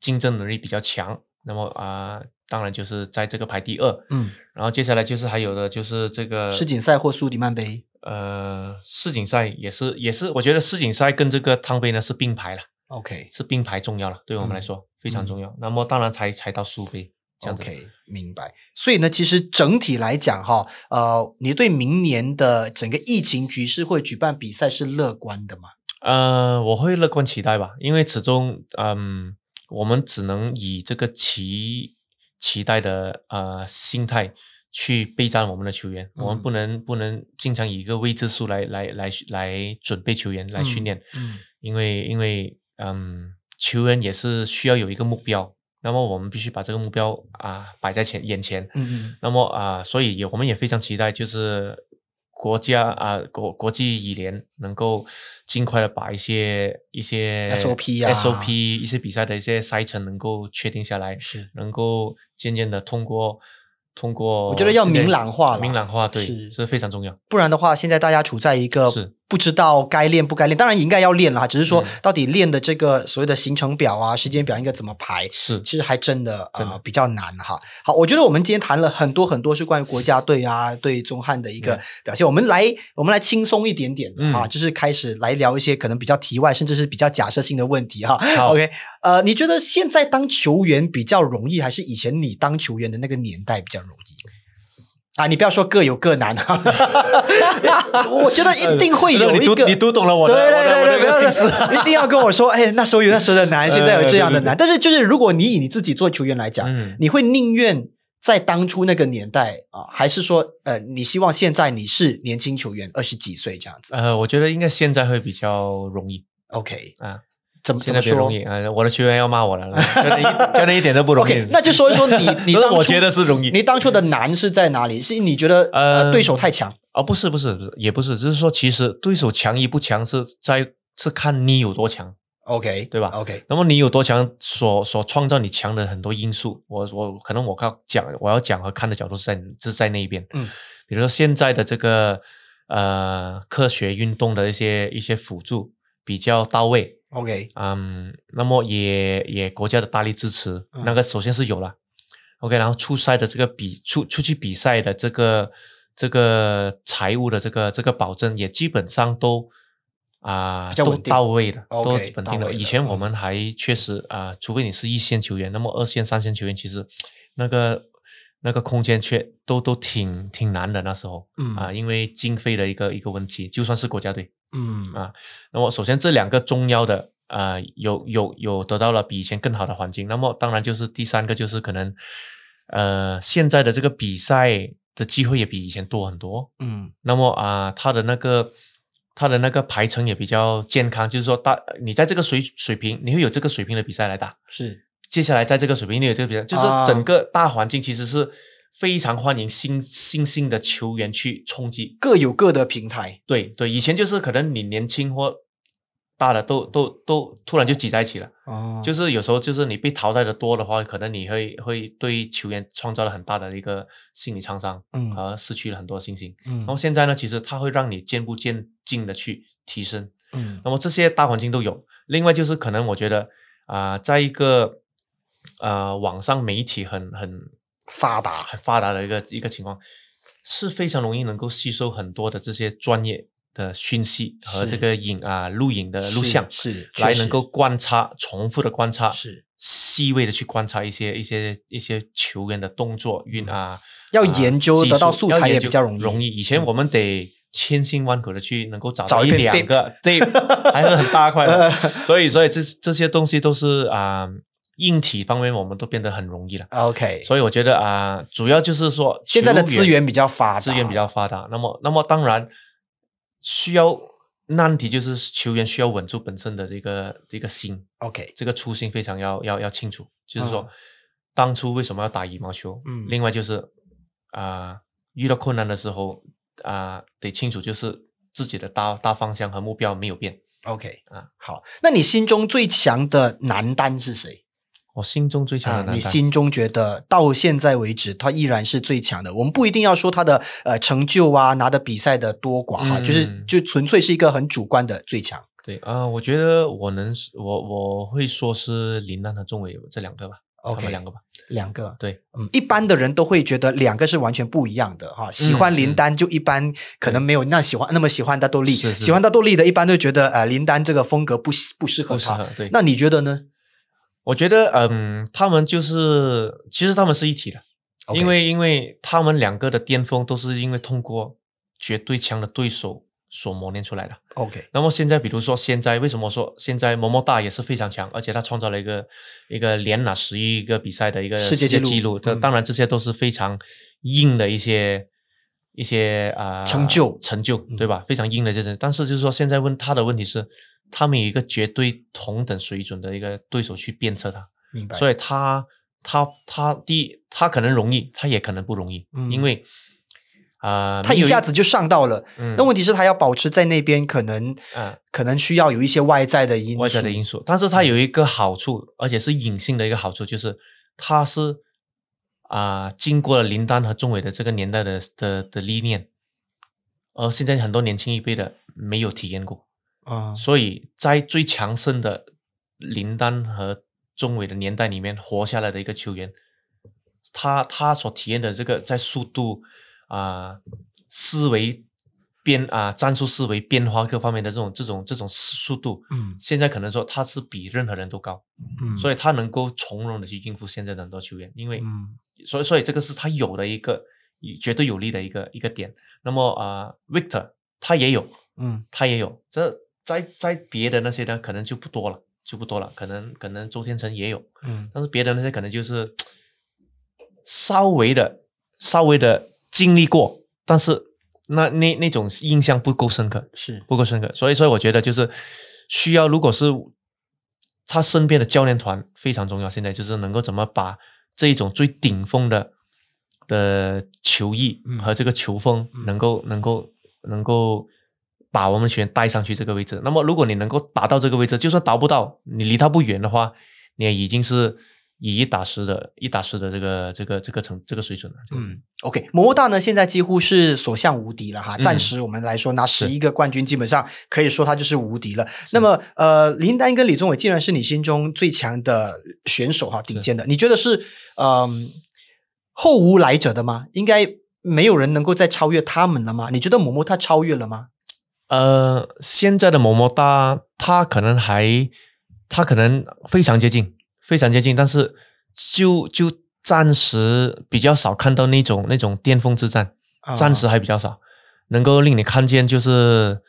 竞争能力比较强。那么啊，当然就是在这个排第二。嗯，然后接下来就是还有的就是这个世锦赛或苏迪曼杯。呃，世锦赛也是也是，我觉得世锦赛跟这个汤杯呢是并排了，OK，是并排重要了，对我们来说非常重要。那么当然才才到苏杯这样子，OK，明白。所以呢，其实整体来讲哈，呃，你对明年的整个疫情局势会举办比赛是乐观的吗？呃，我会乐观期待吧，因为始终，嗯，我们只能以这个期期待的呃心态。去备战我们的球员，我们不能不能经常以一个未知数来来来来准备球员来训练，嗯，因为因为嗯，球员也是需要有一个目标，那么我们必须把这个目标啊摆在前眼前。嗯嗯。那么啊，所以也我们也非常期待，就是国家啊国国际羽联能够尽快的把一些一些 SOP 啊 SOP 一些比赛的一些赛程能够确定下来，是能够渐渐的通过。通过，我觉得要明朗化明朗化对是。非常重要。不然的话，现在大家处在一个是不知道该练不该练，当然应该要练了，只是说到底练的这个所谓的行程表啊、时间表应该怎么排，是。其实还真的啊比较难哈。好，我觉得我们今天谈了很多很多是关于国家队啊对中汉的一个表现，我们来我们来轻松一点点啊，就是开始来聊一些可能比较题外甚至是比较假设性的问题哈。OK，呃，你觉得现在当球员比较容易，还是以前你当球员的那个年代比较容易？啊，你不要说各有各难啊！我觉得一定会有一个，你读懂了我的对对对对，个心思，一定要跟我说，哎，那时候有那时候的难，现在有这样的难。但是，就是如果你以你自己做球员来讲，你会宁愿在当初那个年代啊，还是说，呃，你希望现在你是年轻球员，二十几岁这样子？呃，我觉得应该现在会比较容易。OK 啊。怎么现在别容易啊！我的学员要骂我了，真的一点都不容易。那就说一说你，你我觉得是容易。你当初的难是在哪里？是你觉得呃对手太强？哦，不是不是，也不是，只是说其实对手强与不强是在是看你有多强。OK，对吧？OK，那么你有多强，所所创造你强的很多因素。我我可能我靠讲我要讲和看的角度是在是在那一边。嗯，比如说现在的这个呃科学运动的一些一些辅助比较到位。OK，嗯，那么也也国家的大力支持，那个首先是有了，OK，然后出赛的这个比出出去比赛的这个这个财务的这个这个保证也基本上都啊都到位的，都稳定了。以前我们还确实啊，除非你是一线球员，那么二线、三线球员其实那个那个空间却都都挺挺难的那时候，嗯。啊，因为经费的一个一个问题，就算是国家队。嗯啊，那么首先这两个重要的啊，有有有得到了比以前更好的环境。那么当然就是第三个就是可能呃现在的这个比赛的机会也比以前多很多。嗯，那么啊，他的那个他的那个排程也比较健康，就是说大你在这个水水平，你会有这个水平的比赛来打。是，接下来在这个水平你有这个比赛，就是整个大环境其实是。非常欢迎新新兴的球员去冲击，各有各的平台。对对，以前就是可能你年轻或大的都都都突然就挤在一起了。哦，就是有时候就是你被淘汰的多的话，可能你会会对球员创造了很大的一个心理创伤，嗯，而失去了很多信心。嗯，然后现在呢，其实它会让你渐步渐进的去提升。嗯，那么这些大环境都有。另外就是可能我觉得啊，在一个呃网上媒体很很。发达。很发达的一个一个情况，是非常容易能够吸收很多的这些专业的讯息和这个影啊录影的录像，是来能够观察重复的观察，是。细微的去观察一些一些一些球员的动作运啊，要研究得到素材也比较容易。容易。以前我们得千辛万苦的去能够找找一两个，对，还是很大块的，所以所以这这些东西都是啊。硬体方面，我们都变得很容易了。OK，所以我觉得啊，主要就是说现在的资源比较发达，资源比较发达。那么，那么当然需要难题就是球员需要稳住本身的这个这个心。OK，这个初心非常要要要清楚，就是说当初为什么要打羽毛球？嗯，另外就是啊，遇到困难的时候啊，得清楚就是自己的大大方向和目标没有变。OK，啊，好，那你心中最强的男单是谁？我心中最强的，你心中觉得到现在为止，他依然是最强的。我们不一定要说他的呃成就啊，拿的比赛的多寡哈，就是就纯粹是一个很主观的最强。对啊，我觉得我能我我会说是林丹和钟伟这两个吧。OK，两个吧，两个。对，嗯，一般的人都会觉得两个是完全不一样的哈。喜欢林丹就一般可能没有那喜欢那么喜欢大豆力，喜欢大豆力的一般都觉得呃林丹这个风格不不适合他。对，那你觉得呢？我觉得，嗯，他们就是，其实他们是一体的，因为，因为他们两个的巅峰都是因为通过绝对强的对手所磨练出来的。OK，那么现在，比如说现在，为什么说现在某某大也是非常强，而且他创造了一个一个连拿十一个比赛的一个世界纪录？这当然这些都是非常硬的一些一些啊成就成就，对吧？非常硬的这些，但是就是说，现在问他的问题是。他们有一个绝对同等水准的一个对手去鞭策他，明白。所以他他他第一，他可能容易，他也可能不容易，因为啊，他一下子就上到了。那问题是，他要保持在那边，可能啊，可能需要有一些外在的因外在的因素。但是他有一个好处，而且是隐性的一个好处，就是他是啊，经过了林丹和钟伟的这个年代的的的历练。而现在很多年轻一辈的没有体验过啊，所以在最强盛的林丹和钟伟的年代里面活下来的一个球员，他他所体验的这个在速度啊、思维变啊、战术思维变化各方面的这种这种这种速度，嗯，现在可能说他是比任何人都高，嗯，所以他能够从容的去应付现在的很多球员，因为，嗯，所以所以这个是他有的一个。绝对有利的一个一个点。那么啊，Victor 他也有，嗯，他也有。这在在别的那些呢，可能就不多了，就不多了。可能可能周天成也有，嗯，但是别的那些可能就是 稍微的稍微的经历过，但是那那那种印象不够深刻，是不够深刻。所以所以我觉得就是需要，如果是他身边的教练团非常重要。现在就是能够怎么把这一种最顶峰的。的球艺和这个球风能够能够能够把我们球员带上去这个位置。那么，如果你能够达到这个位置，就算达不到，你离他不远的话，你也已经是以一打十的一打十的这个这个这个成这个水准了。嗯，OK，摩摩大呢现在几乎是所向无敌了哈。暂时我们来说拿十一个冠军，基本上可以说他就是无敌了。那么，呃，林丹跟李宗伟既然是你心中最强的选手哈，顶尖的，你觉得是嗯？后无来者的吗？应该没有人能够再超越他们了吗？你觉得某某他超越了吗？呃，现在的么么哒，它可能还，它可能非常接近，非常接近，但是就就暂时比较少看到那种那种巅峰之战，暂时还比较少，能够令你看见就是。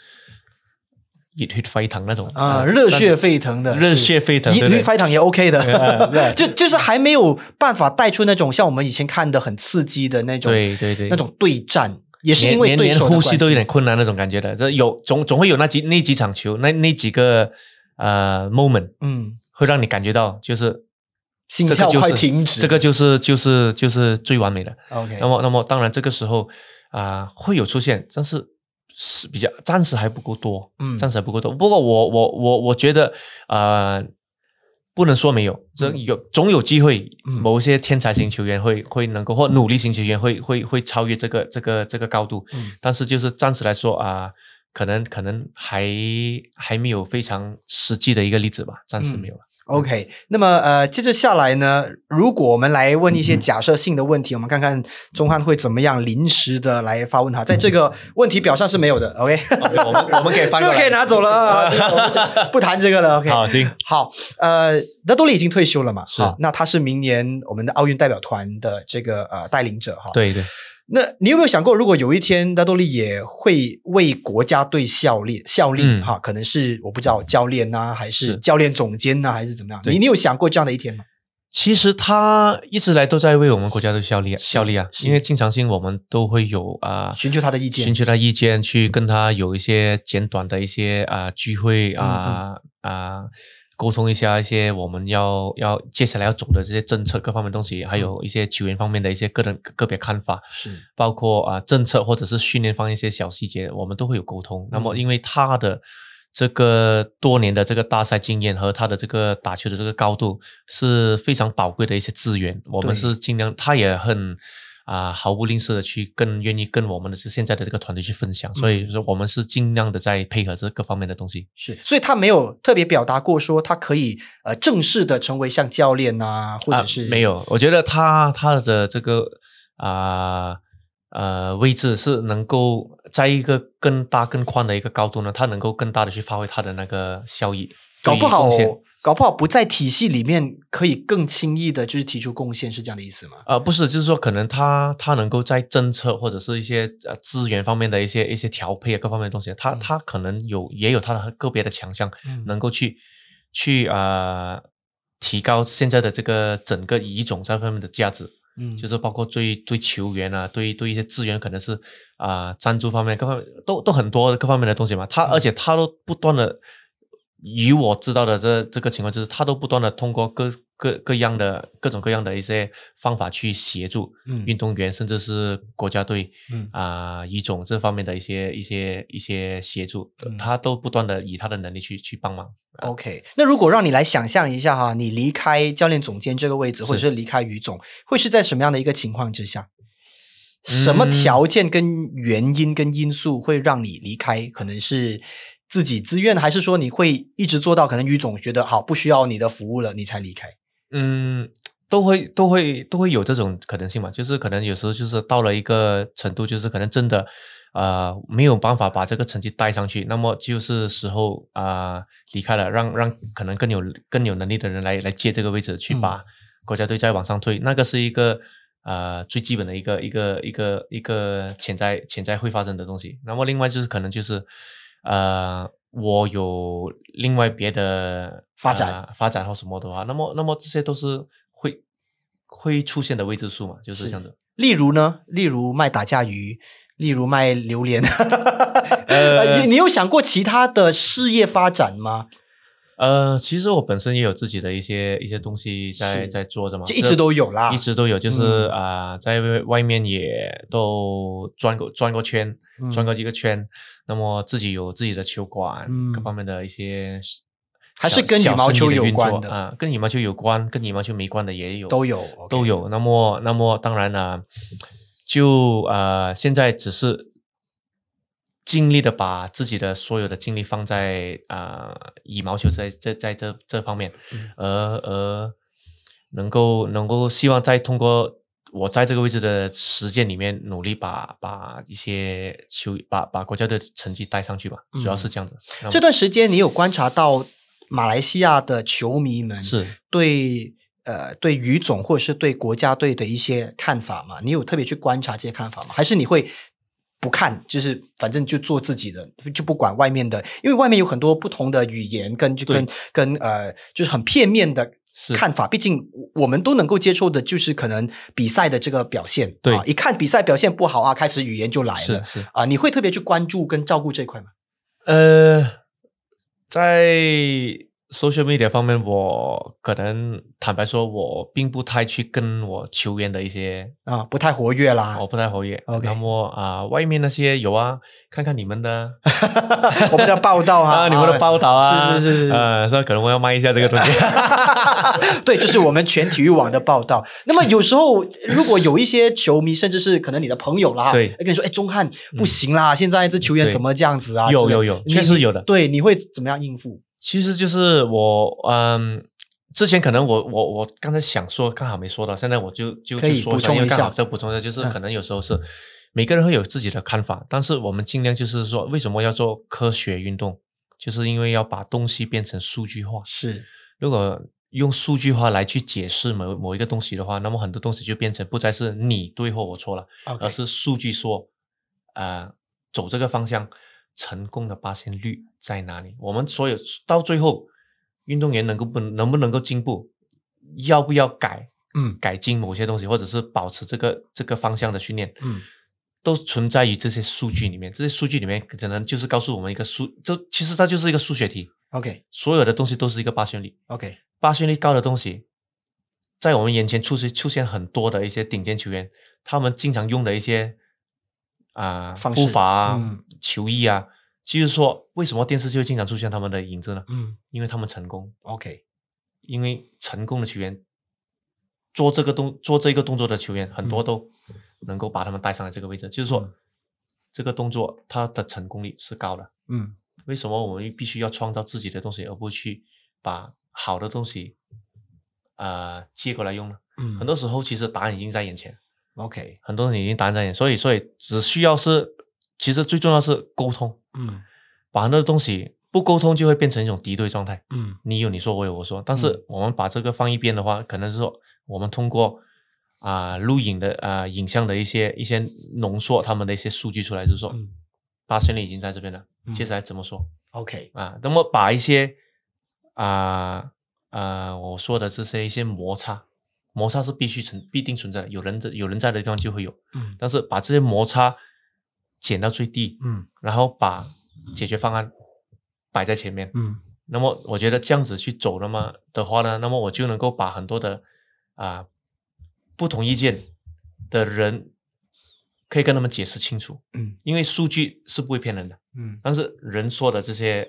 热血沸腾那种啊，热血沸腾的，热血沸腾，热血沸腾也 OK 的，就就是还没有办法带出那种像我们以前看的很刺激的那种，对对对，那种对战也是因为连连呼吸都有点困难那种感觉的，这有总总会有那几那几场球，那那几个呃 moment，嗯，会让你感觉到就是心跳快停止，这个就是就是就是最完美的。OK，那么那么当然这个时候啊会有出现，但是。是比较暂时还不够多，嗯，暂时还不够多。不过我我我我觉得，呃，不能说没有，这有总有机会，某些天才型球员会会能够或努力型球员会会会超越这个这个这个高度。嗯，但是就是暂时来说啊，可能可能还还没有非常实际的一个例子吧，暂时没有。OK，那么呃，接着下来呢，如果我们来问一些假设性的问题，我们看看钟汉会怎么样临时的来发问哈，在这个问题表上是没有的。OK，我们我们 可以翻这个可以拿走了啊，不谈这个了。OK，好，行，好，呃，德多利已经退休了嘛？是，那他是明年我们的奥运代表团的这个呃带领者哈。对对。那你有没有想过，如果有一天大多利也会为国家队效力效力哈，可能是我不知道教练呐，还是教练总监呐，还是怎么样？你你有想过这样的一天吗？其实他一直来都在为我们国家队效力效力啊，因为经常性我们都会有啊，寻求他的意见，寻求他意见，去跟他有一些简短的一些啊聚会啊啊。沟通一下一些我们要要接下来要走的这些政策各方面东西，还有一些球员方面的一些个人个别看法，是包括啊政策或者是训练方一些小细节，我们都会有沟通。那么因为他的这个多年的这个大赛经验和他的这个打球的这个高度是非常宝贵的一些资源，我们是尽量他也很。啊，毫不吝啬的去更愿意跟我们的是现在的这个团队去分享，所以说我们是尽量的在配合这各方面的东西。是，所以他没有特别表达过说他可以呃正式的成为像教练呐，或者是没有。我觉得他他的这个啊呃位置是能够在一个更大更宽的一个高度呢，他能够更大的去发挥他的那个效益，搞不好。搞不好不在体系里面，可以更轻易的，就是提出贡献，是这样的意思吗？呃，不是，就是说，可能他他能够在政策或者是一些呃资源方面的一些一些调配啊，各方面的东西，他他可能有也有他的个别的强项，能够去去啊提高现在的这个整个乙种这方面的价值。嗯，就是包括对对球员啊，对对一些资源，可能是啊赞助方面各方面都都很多各方面的东西嘛。他而且他都不断的。以我知道的这这个情况，就是他都不断的通过各各各样的各种各样的一些方法去协助运动员，甚至是国家队啊乙种这方面的一些一些一些协助，他都不断的以他的能力去去帮忙。OK，那如果让你来想象一下哈，你离开教练总监这个位置，或者是离开于总，会是在什么样的一个情况之下？什么条件跟原因跟因素会让你离开？可能是。自己自愿，还是说你会一直做到？可能于总觉得好，不需要你的服务了，你才离开。嗯，都会都会都会有这种可能性嘛？就是可能有时候就是到了一个程度，就是可能真的啊没有办法把这个成绩带上去，那么就是时候啊离开了，让让可能更有更有能力的人来来接这个位置，去把国家队再往上推。那个是一个啊最基本的一个一个一个一个潜在潜在会发生的东西。那么另外就是可能就是。呃，我有另外别的发展发展或什么的话，那么那么这些都是会会出现的未知数嘛，就是这样的。例如呢，例如卖打架鱼，例如卖榴莲，呃，你有想过其他的事业发展吗？呃，其实我本身也有自己的一些一些东西在在做着嘛，就一直都有啦，一直都有，就是啊，在外面也都转过转过圈，转过几个圈，那么自己有自己的球馆，各方面的一些，还是跟羽毛球有关的啊，跟羽毛球有关，跟羽毛球没关的也有，都有都有。那么那么当然呢，就呃现在只是。尽力的把自己的所有的精力放在啊羽毛球在在在这这方面，而而能够能够希望再通过我在这个位置的实践里面努力把把一些球把把国家的成绩带上去吧，主要是这样子。这段时间你有观察到马来西亚的球迷们是对呃对于总或者是对国家队的一些看法吗？你有特别去观察这些看法吗？还是你会？不看，就是反正就做自己的，就不管外面的，因为外面有很多不同的语言，跟就跟跟呃，就是很片面的看法。毕竟我们都能够接受的，就是可能比赛的这个表现。对，一看比赛表现不好啊，开始语言就来了。是啊，你会特别去关注跟照顾这块吗？呃，在。Social media 方面，我可能坦白说，我并不太去跟我球员的一些啊，不太活跃啦，我不太活跃。OK，那么啊，外面那些有啊，看看你们的，我们的报道 啊，你们的报道啊，是是是是，呃，说可能我要卖一下这个东西。对，就是我们全体育网的报道。那么有时候，如果有一些球迷，甚至是可能你的朋友啦，对，跟你说，哎，钟汉不行啦，现在这球员怎么这样子啊？有有有，确实有的。对，你会怎么样应付？其实就是我，嗯，之前可能我我我刚才想说，刚好没说到，现在我就就就说一下，因为刚好再补充一下，就是可能有时候是每个人会有自己的看法，但是我们尽量就是说，为什么要做科学运动？就是因为要把东西变成数据化。是，如果用数据化来去解释某某一个东西的话，那么很多东西就变成不再是你对或我错了，而是数据说，呃，走这个方向。成功的发现率在哪里？我们所有到最后，运动员能够不能不能够进步，要不要改？嗯，改进某些东西，或者是保持这个这个方向的训练，嗯，都存在于这些数据里面。这些数据里面可能就是告诉我们一个数，就其实它就是一个数学题。OK，所有的东西都是一个八旋律。OK，八旋律高的东西，在我们眼前出现出现很多的一些顶尖球员，他们经常用的一些。啊，步伐啊，球衣啊，就是说，为什么电视就会经常出现他们的影子呢？嗯，因为他们成功。OK，因为成功的球员做这个动做这个动作的球员很多都能够把他们带上来这个位置，就是说这个动作它的成功率是高的。嗯，为什么我们必须要创造自己的东西，而不去把好的东西啊借过来用呢？嗯，很多时候其实答案已经在眼前。OK，很多人已经答案在眼，所以所以只需要是，其实最重要是沟通。嗯，把那个东西不沟通就会变成一种敌对状态。嗯，你有你说，我有我说。但是我们把这个放一边的话，可能是说我们通过啊录影的啊影像的一些一些浓缩他们的一些数据出来，就是说八千里已经在这边了。接下来怎么说？OK 啊，那么把一些啊啊我说的这些一些摩擦。摩擦是必须存，必定存在的。有人在有人在的地方就会有，嗯。但是把这些摩擦减到最低，嗯，然后把解决方案摆在前面，嗯，那么我觉得这样子去走了嘛的话呢，那么我就能够把很多的啊不同意见的人可以跟他们解释清楚。嗯，因为数据是不会骗人的。嗯，但是人说的这些。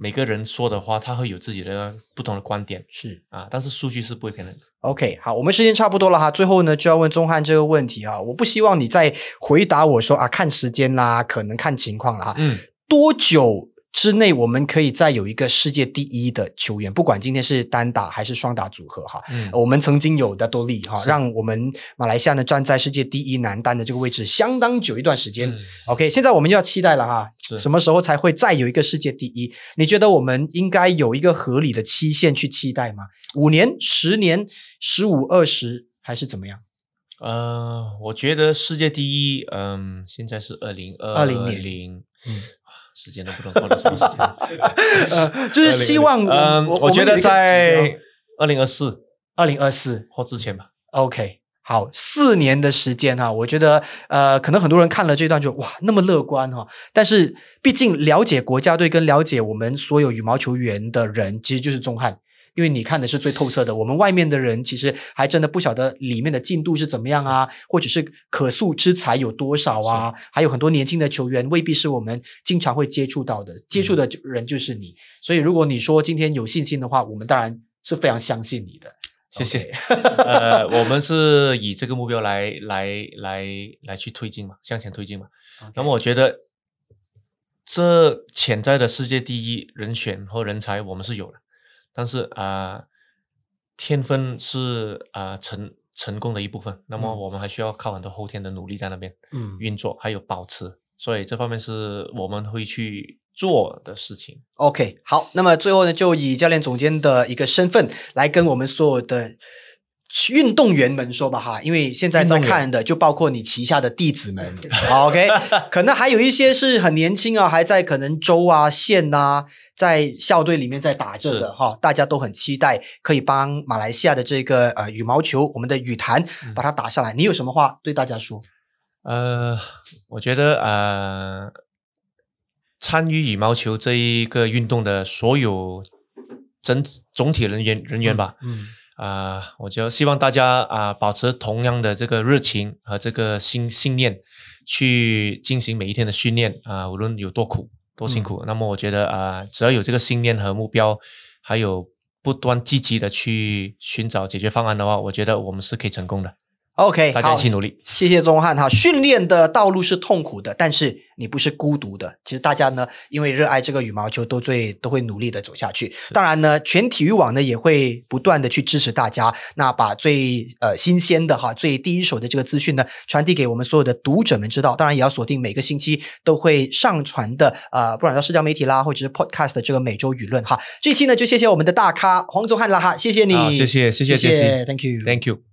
每个人说的话，他会有自己的不同的观点，是啊，但是数据是不会骗人的。OK，好，我们时间差不多了哈，最后呢就要问钟汉这个问题啊，我不希望你再回答我说啊，看时间啦，可能看情况了哈，嗯，多久？之内，我们可以再有一个世界第一的球员，不管今天是单打还是双打组合哈。嗯，我们曾经有的多利哈，让我们马来西亚呢站在世界第一男单的这个位置相当久一段时间。OK，现在我们就要期待了哈，什么时候才会再有一个世界第一？你觉得我们应该有一个合理的期限去期待吗？五年、十年、十五、二十，还是怎么样？呃，我觉得世界第一，嗯，现在是二零二零年，嗯。时间都不能过了什么时间？就是希望，嗯，我觉得在二零二四、二零二四或之前吧。OK，好，四年的时间哈，我觉得呃，可能很多人看了这段就哇，那么乐观哈。但是毕竟了解国家队跟了解我们所有羽毛球员的人，其实就是钟汉。因为你看的是最透彻的，我们外面的人其实还真的不晓得里面的进度是怎么样啊，或者是可塑之才有多少啊，还有很多年轻的球员未必是我们经常会接触到的，接触的人就是你。所以如果你说今天有信心的话，我们当然是非常相信你的。谢谢。呃，我们是以这个目标来来来来去推进嘛，向前推进嘛。那么我觉得这潜在的世界第一人选和人才，我们是有的。但是啊，天分是啊成成功的一部分。那么我们还需要靠很多后天的努力在那边嗯运作，还有保持。所以这方面是我们会去做的事情。OK，好，那么最后呢，就以教练总监的一个身份来跟我们所有的。运动员们说吧哈，因为现在在看的就包括你旗下的弟子们，OK，可能还有一些是很年轻啊，还在可能州啊县啊，在校队里面在打着的哈，大家都很期待可以帮马来西亚的这个呃羽毛球，我们的羽坛把它打下来。你有什么话对大家说？呃，我觉得呃，参与羽毛球这一个运动的所有整总体人员人员吧，嗯。啊，我就希望大家啊，保持同样的这个热情和这个信信念，去进行每一天的训练啊，无论有多苦多辛苦，那么我觉得啊，只要有这个信念和目标，还有不断积极的去寻找解决方案的话，我觉得我们是可以成功的。OK，大家一起努力。谢谢钟汉哈。训练的道路是痛苦的，但是你不是孤独的。其实大家呢，因为热爱这个羽毛球，都最都会努力的走下去。当然呢，全体育网呢也会不断的去支持大家，那把最呃新鲜的哈、最第一手的这个资讯呢传递给我们所有的读者们知道。当然也要锁定每个星期都会上传的呃，不管到社交媒体啦，或者是 Podcast 的这个每周舆论哈。这期呢就谢谢我们的大咖黄宗汉了哈，谢谢你，谢谢谢谢谢谢，Thank you Thank you。